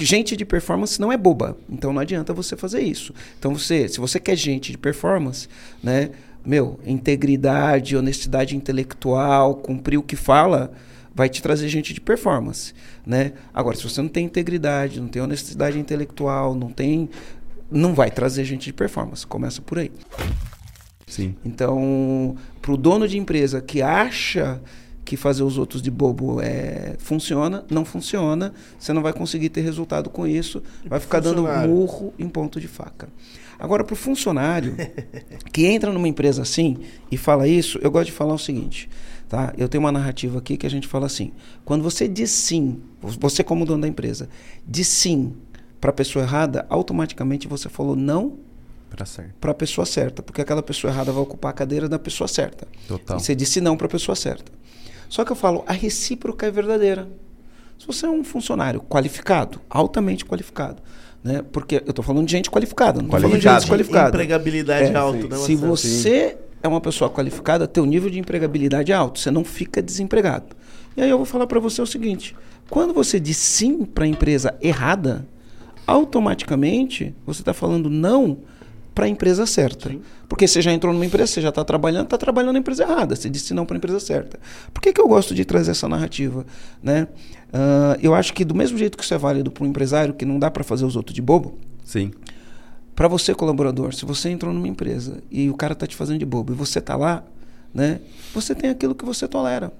Speaker 1: Gente de performance não é boba, então não adianta você fazer isso. Então você, se você quer gente de performance, né? Meu, integridade, honestidade intelectual, cumprir o que fala, vai te trazer gente de performance, né? Agora, se você não tem integridade, não tem honestidade intelectual, não tem, não vai trazer gente de performance. Começa por aí.
Speaker 2: Sim.
Speaker 1: Então, para o dono de empresa que acha que fazer os outros de bobo é, funciona, não funciona, você não vai conseguir ter resultado com isso, vai ficar dando murro em ponto de faca. Agora, para o funcionário que entra numa empresa assim e fala isso, eu gosto de falar o seguinte. Tá? Eu tenho uma narrativa aqui que a gente fala assim: quando você diz sim, você como dono da empresa, diz sim para a pessoa errada, automaticamente você falou não para a pessoa certa, porque aquela pessoa errada vai ocupar a cadeira da pessoa certa.
Speaker 2: Total.
Speaker 1: E você disse não para a pessoa certa. Só que eu falo, a recíproca é verdadeira. Se você é um funcionário qualificado, altamente qualificado, né? Porque eu estou falando de gente qualificada, não estou falando de gente desqualificada.
Speaker 3: Empregabilidade é, alta, né?
Speaker 1: Se você sim. é uma pessoa qualificada, teu nível de empregabilidade é alto, você não fica desempregado. E aí eu vou falar para você o seguinte: quando você diz sim para a empresa errada, automaticamente você está falando não para a empresa certa. Sim. Porque você já entrou numa empresa, você já está trabalhando, está trabalhando na empresa errada. Você disse não para a empresa certa. Por que, que eu gosto de trazer essa narrativa? Né? Uh, eu acho que do mesmo jeito que isso é válido para um empresário, que não dá para fazer os outros de bobo.
Speaker 2: Sim.
Speaker 1: Para você, colaborador, se você entrou numa empresa e o cara está te fazendo de bobo e você está lá, né? Você tem aquilo que você tolera.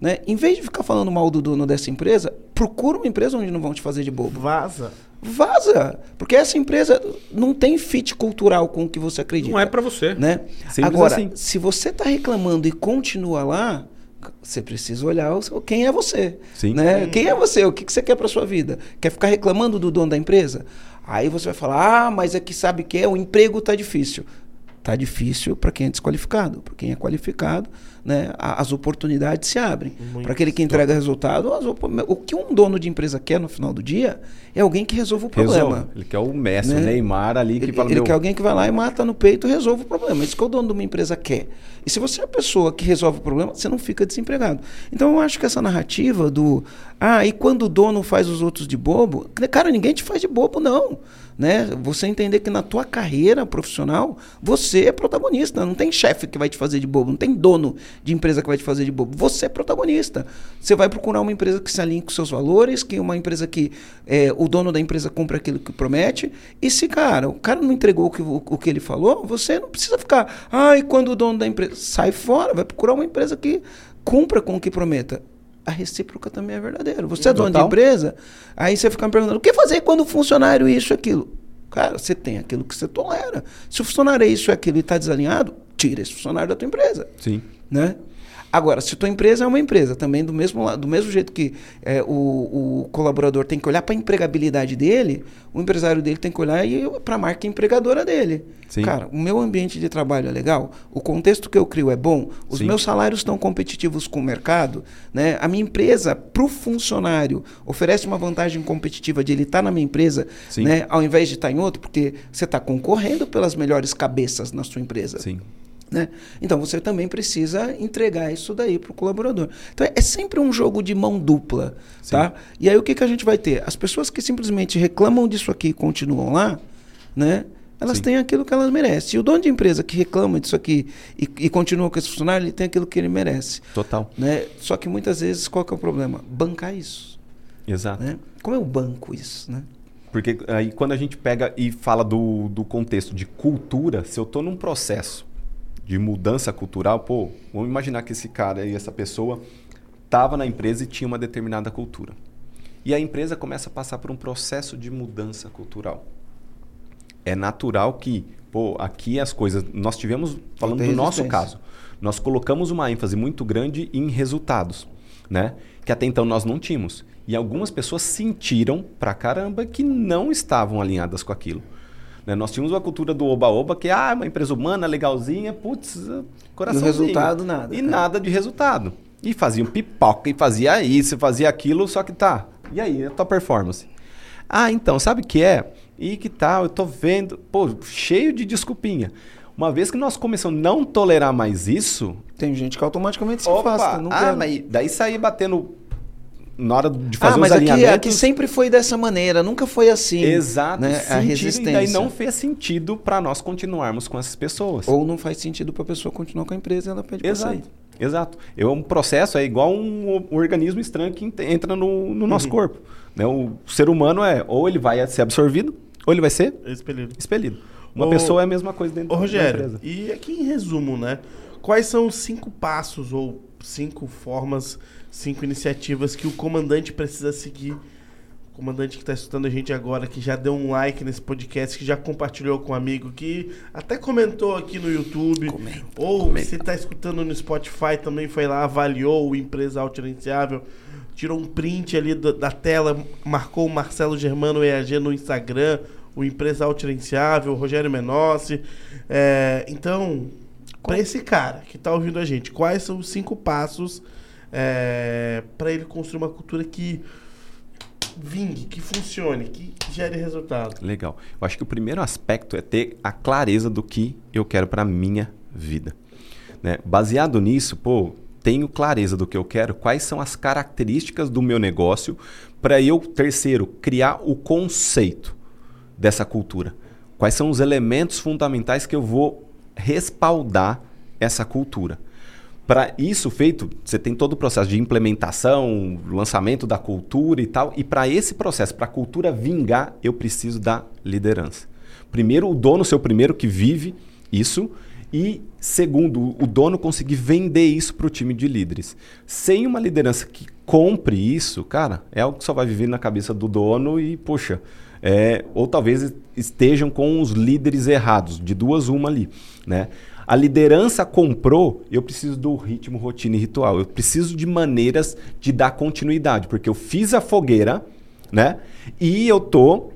Speaker 1: Né? Em vez de ficar falando mal do dono dessa empresa, procura uma empresa onde não vão te fazer de bobo.
Speaker 3: Vaza.
Speaker 1: Vaza. Porque essa empresa não tem fit cultural com o que você acredita.
Speaker 4: Não é para você.
Speaker 1: Né? Agora, assim. se você está reclamando e continua lá, você precisa olhar o, quem é você.
Speaker 2: Sim.
Speaker 1: Né? Quem é você? O que, que você quer para sua vida? Quer ficar reclamando do dono da empresa? Aí você vai falar, ah, mas é que sabe que é, o emprego está difícil. Está difícil para quem é desqualificado. Para quem é qualificado, né, as oportunidades se abrem. Para aquele que entrega resultado, o que um dono de empresa quer no final do dia é alguém que resolva o problema. Resolve.
Speaker 2: Ele quer o Messi, né? o Neymar ali que
Speaker 1: ele,
Speaker 2: fala.
Speaker 1: Ele
Speaker 2: meu...
Speaker 1: quer alguém que vai lá e mata no peito e resolve o problema. Isso que o dono de uma empresa quer. E se você é a pessoa que resolve o problema, você não fica desempregado. Então eu acho que essa narrativa do ah, e quando o dono faz os outros de bobo, cara, ninguém te faz de bobo, não né? Você entender que na tua carreira profissional você é protagonista. Não tem chefe que vai te fazer de bobo, não tem dono de empresa que vai te fazer de bobo. Você é protagonista. Você vai procurar uma empresa que se alinhe com seus valores, que uma empresa que é, o dono da empresa compra aquilo que promete. E se, cara, o cara não entregou o que, o, o que ele falou, você não precisa ficar. Ai, quando o dono da empresa sai fora, vai procurar uma empresa que cumpra com o que prometa a recíproca também é verdadeira. Você é dono de empresa, aí você fica me perguntando, o que fazer quando o funcionário isso aquilo? Cara, você tem aquilo que você tolera. Se o funcionário é isso e aquilo e está desalinhado, tira esse funcionário da tua empresa.
Speaker 2: Sim.
Speaker 1: Né? Agora, se tua empresa é uma empresa, também do mesmo, do mesmo jeito que é, o, o colaborador tem que olhar para a empregabilidade dele, o empresário dele tem que olhar para a marca empregadora dele. Sim. Cara, o meu ambiente de trabalho é legal, o contexto que eu crio é bom, os Sim. meus salários estão competitivos com o mercado, né? a minha empresa, para o funcionário, oferece uma vantagem competitiva de ele estar tá na minha empresa, né? ao invés de estar tá em outro, porque você está concorrendo pelas melhores cabeças na sua empresa.
Speaker 2: Sim.
Speaker 1: Né? Então você também precisa entregar isso daí para o colaborador. Então é sempre um jogo de mão dupla. Tá? E aí o que, que a gente vai ter? As pessoas que simplesmente reclamam disso aqui e continuam lá, né? elas Sim. têm aquilo que elas merecem. E o dono de empresa que reclama disso aqui e, e continua com esse funcionário, ele tem aquilo que ele merece.
Speaker 2: Total.
Speaker 1: Né? Só que muitas vezes qual que é o problema? Bancar isso.
Speaker 2: Exato.
Speaker 1: Né? Como é o banco isso? Né?
Speaker 2: Porque aí quando a gente pega e fala do, do contexto de cultura, se eu estou num processo de mudança cultural, pô, vamos imaginar que esse cara e essa pessoa estava na empresa e tinha uma determinada cultura. E a empresa começa a passar por um processo de mudança cultural. É natural que, pô, aqui as coisas. Nós tivemos, falando do nosso caso, nós colocamos uma ênfase muito grande em resultados, né? Que até então nós não tínhamos. E algumas pessoas sentiram pra caramba que não estavam alinhadas com aquilo. Né? Nós tínhamos uma cultura do oba-oba, que é ah, uma empresa humana, legalzinha, putz, coração. E
Speaker 1: resultado nada.
Speaker 2: E nada de resultado. E faziam pipoca, e fazia isso, fazia aquilo, só que tá. E aí, a tua performance? Ah, então, sabe o que é? E que tal? Eu tô vendo, pô, cheio de desculpinha. Uma vez que nós começamos a não tolerar mais isso.
Speaker 1: Tem gente que automaticamente se
Speaker 2: opa,
Speaker 1: afasta.
Speaker 2: Não ah, mas daí sair batendo na hora de fazer ah, mas
Speaker 1: os aqui, aqui sempre foi dessa maneira, nunca foi assim.
Speaker 2: Exato.
Speaker 1: Né? a resistência. E
Speaker 2: daí não fez sentido para nós continuarmos com essas pessoas.
Speaker 1: Ou não faz sentido para a pessoa continuar com a empresa, ela pede
Speaker 2: Exato. sair. Exato. É um processo, é igual um, um organismo estranho que entra no, no nosso uhum. corpo. Né? O ser humano é, ou ele vai ser absorvido, ou ele vai ser
Speaker 3: expelido.
Speaker 2: expelido. Uma ô, pessoa é a mesma coisa dentro
Speaker 3: ô, Rogério, da empresa. E aqui em resumo, né? Quais são os cinco passos ou cinco formas cinco iniciativas que o comandante precisa seguir. O comandante que está escutando a gente agora, que já deu um like nesse podcast, que já compartilhou com um amigo, que até comentou aqui no YouTube. Comenta, ou comenta. se está escutando no Spotify, também foi lá, avaliou o Empresa Autogerenciável, tirou um print ali da, da tela, marcou o Marcelo Germano EAG no Instagram, o Empresa Autogerenciável, o Rogério Menossi. É, então, para esse cara que está ouvindo a gente, quais são os cinco passos é, para ele construir uma cultura que vingue, que funcione, que gere resultado.
Speaker 2: Legal. Eu acho que o primeiro aspecto é ter a clareza do que eu quero para minha vida. Né? Baseado nisso, pô, tenho clareza do que eu quero, quais são as características do meu negócio para eu, terceiro, criar o conceito dessa cultura. Quais são os elementos fundamentais que eu vou respaldar essa cultura. Para isso feito, você tem todo o processo de implementação, lançamento da cultura e tal. E para esse processo, para a cultura vingar, eu preciso da liderança. Primeiro, o dono ser o primeiro que vive isso. E segundo, o dono conseguir vender isso para o time de líderes. Sem uma liderança que compre isso, cara, é algo que só vai viver na cabeça do dono e, poxa, é, ou talvez estejam com os líderes errados, de duas uma ali, né? A liderança comprou, eu preciso do ritmo, rotina e ritual. Eu preciso de maneiras de dar continuidade, porque eu fiz a fogueira, né? E eu tô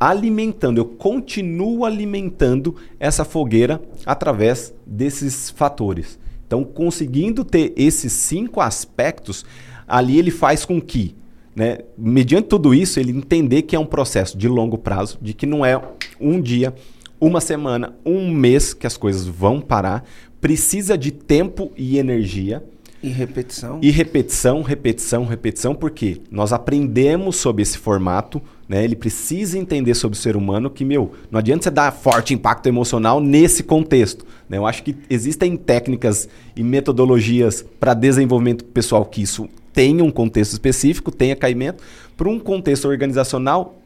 Speaker 2: alimentando, eu continuo alimentando essa fogueira através desses fatores. Então, conseguindo ter esses cinco aspectos, ali ele faz com que, né, mediante tudo isso, ele entender que é um processo de longo prazo, de que não é um dia, uma semana, um mês que as coisas vão parar, precisa de tempo e energia.
Speaker 1: E repetição.
Speaker 2: E repetição, repetição, repetição, porque nós aprendemos sobre esse formato, né? Ele precisa entender sobre o ser humano que, meu, não adianta você dar forte impacto emocional nesse contexto. Né? Eu acho que existem técnicas e metodologias para desenvolvimento pessoal que isso tenha um contexto específico, tenha caimento. Para um contexto organizacional,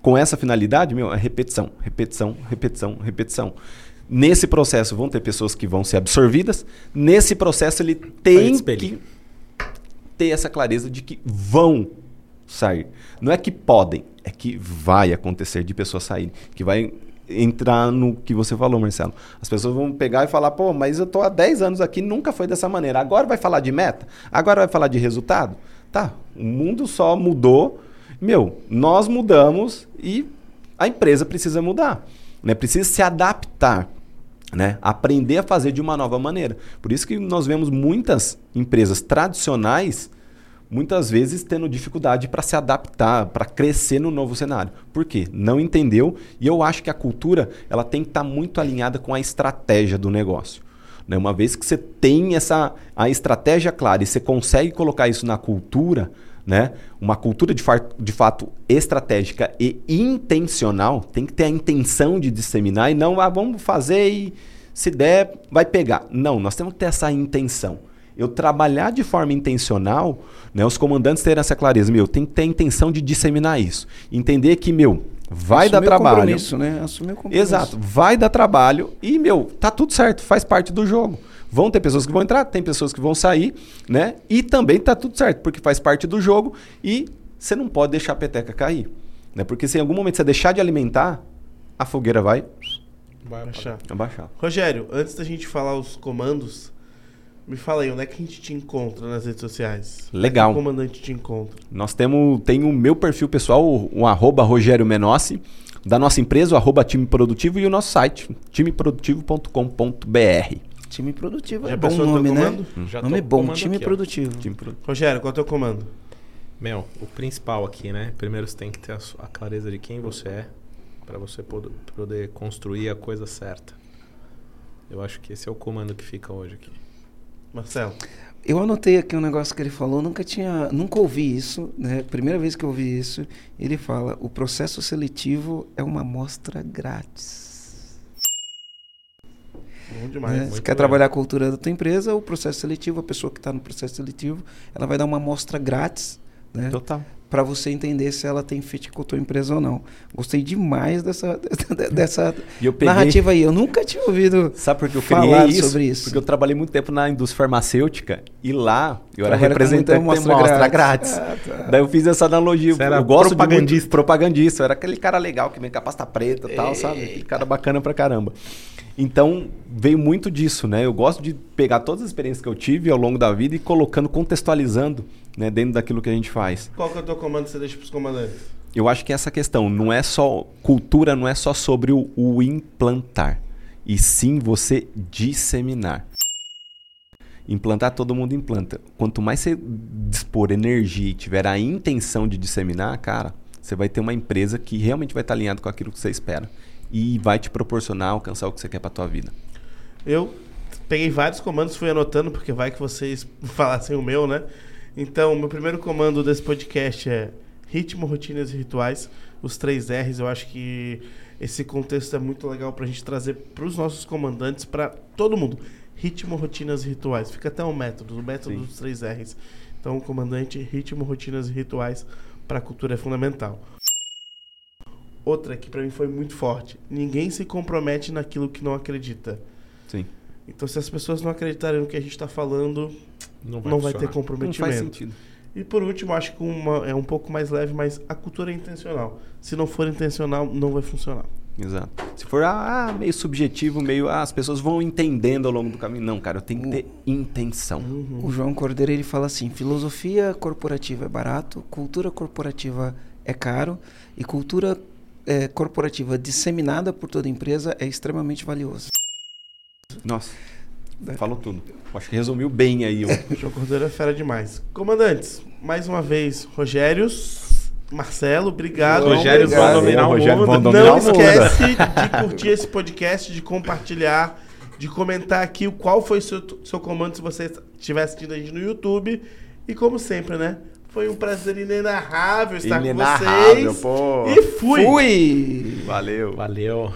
Speaker 2: com essa finalidade, meu, é repetição, repetição, repetição, repetição. Nesse processo vão ter pessoas que vão ser absorvidas. Nesse processo ele tem que ter essa clareza de que vão sair. Não é que podem, é que vai acontecer de pessoas saírem, que vai entrar no que você falou, Marcelo. As pessoas vão pegar e falar, pô, mas eu tô há 10 anos aqui, nunca foi dessa maneira. Agora vai falar de meta? Agora vai falar de resultado? Tá, o mundo só mudou. Meu, nós mudamos e a empresa precisa mudar. Né? Precisa se adaptar. Né? Aprender a fazer de uma nova maneira. Por isso que nós vemos muitas empresas tradicionais muitas vezes tendo dificuldade para se adaptar, para crescer no novo cenário. Por quê? Não entendeu e eu acho que a cultura ela tem que estar tá muito alinhada com a estratégia do negócio. Né? Uma vez que você tem essa a estratégia clara e você consegue colocar isso na cultura, né? uma cultura de, de fato estratégica e intencional, tem que ter a intenção de disseminar e não ah, vamos fazer e se der vai pegar. Não, nós temos que ter essa intenção eu trabalhar de forma intencional, né, os comandantes terem essa clareza, meu, tem que ter a intenção de disseminar isso. Entender que, meu, vai Assumir dar trabalho.
Speaker 1: Isso, né? Assumir o
Speaker 2: compromisso. Exato, vai dar trabalho e, meu, tá tudo certo, faz parte do jogo. Vão ter pessoas que vão entrar, tem pessoas que vão sair, né? E também tá tudo certo, porque faz parte do jogo e você não pode deixar a peteca cair. Né? Porque se em algum momento você deixar de alimentar, a fogueira vai,
Speaker 3: vai abaixar.
Speaker 2: abaixar.
Speaker 3: Rogério, antes da gente falar os comandos, me fala aí, onde é que a gente te encontra nas redes sociais?
Speaker 2: Legal.
Speaker 3: Onde é o comandante te encontra?
Speaker 2: Nós temos, tem o meu perfil pessoal, o, o arroba Rogério Menossi, da nossa empresa, o arroba time produtivo e o nosso site, timeprodutivo.com.br.
Speaker 1: Time produtivo Já é bom nome, né? Hum. Já nome bom, time aqui, produtivo. time
Speaker 3: produtivo. Rogério, qual é o teu comando?
Speaker 4: Meu, o principal aqui, né? Primeiro você tem que ter a, a clareza de quem você é, para você poder, poder construir a coisa certa. Eu acho que esse é o comando que fica hoje aqui.
Speaker 3: Marcelo.
Speaker 1: Eu anotei aqui um negócio que ele falou, nunca tinha, nunca ouvi isso, né? Primeira vez que eu ouvi isso, ele fala: "O processo seletivo é uma amostra grátis".
Speaker 3: Bom demais. Né?
Speaker 1: Você quer bem. trabalhar a cultura da tua empresa, o processo seletivo, a pessoa que está no processo seletivo, ela vai dar uma amostra grátis, né?
Speaker 2: Total
Speaker 1: para você entender se ela tem fit com a tua empresa ou não. Gostei demais dessa, dessa peguei... narrativa aí. Eu nunca tinha ouvido
Speaker 2: Sabe por que eu falar isso? sobre isso. Porque eu trabalhei muito tempo na indústria farmacêutica e lá eu era representante de mostra, mostra grátis. Ah, tá. Daí eu fiz essa analogia. Você eu gosto propagandista. de muito, propagandista. Eu era aquele cara legal que vem com a pasta preta e tal, sabe? Aquele cara bacana pra caramba. Então, veio muito disso, né? Eu gosto de pegar todas as experiências que eu tive ao longo da vida e colocando, contextualizando né, dentro daquilo que a gente faz.
Speaker 3: Qual que é o teu comando que você deixa para os comandantes?
Speaker 2: Eu acho que essa questão não é só. Cultura não é só sobre o, o implantar, e sim você disseminar. Implantar, todo mundo implanta. Quanto mais você dispor energia e tiver a intenção de disseminar, cara, você vai ter uma empresa que realmente vai estar alinhada com aquilo que você espera e vai te proporcionar alcançar o que você quer para tua vida.
Speaker 3: Eu peguei vários comandos, fui anotando porque vai que vocês falassem o meu, né? Então, meu primeiro comando desse podcast é ritmo, rotinas e rituais. Os três R's, eu acho que esse contexto é muito legal para a gente trazer para os nossos comandantes, para todo mundo. Ritmo, rotinas e rituais. Fica até um método, o método Sim. dos três R's. Então, comandante, ritmo, rotinas e rituais para a cultura é fundamental. Outra que para mim foi muito forte. Ninguém se compromete naquilo que não acredita.
Speaker 2: Sim.
Speaker 3: Então, se as pessoas não acreditarem no que a gente está falando, não vai, não vai ter comprometimento. Não faz sentido. E por último, acho que uma, é um pouco mais leve, mas a cultura é intencional. Se não for intencional, não vai funcionar.
Speaker 2: Exato. Se for ah, ah, meio subjetivo, meio ah, as pessoas vão entendendo ao longo do caminho. Não, cara, eu tenho que ter intenção.
Speaker 1: Uhum. O João Cordeiro ele fala assim: filosofia corporativa é barato, cultura corporativa é caro e cultura é, corporativa disseminada por toda empresa é extremamente valioso.
Speaker 2: Nossa. Falou tudo. Acho que resumiu bem aí. O
Speaker 3: João Cordeiro é fera demais. Comandantes, mais uma vez, Rogérios, Marcelo, obrigado.
Speaker 4: Rogério
Speaker 3: vai
Speaker 4: dominar o mundo.
Speaker 3: Não esquece de curtir esse podcast, de compartilhar, de comentar aqui qual foi o seu, seu comando se você estiver assistindo a gente no YouTube. E como sempre, né? Foi um prazer inenarrável estar inenarrável, com vocês. Pô. E fui.
Speaker 2: Fui.
Speaker 4: Valeu. Valeu.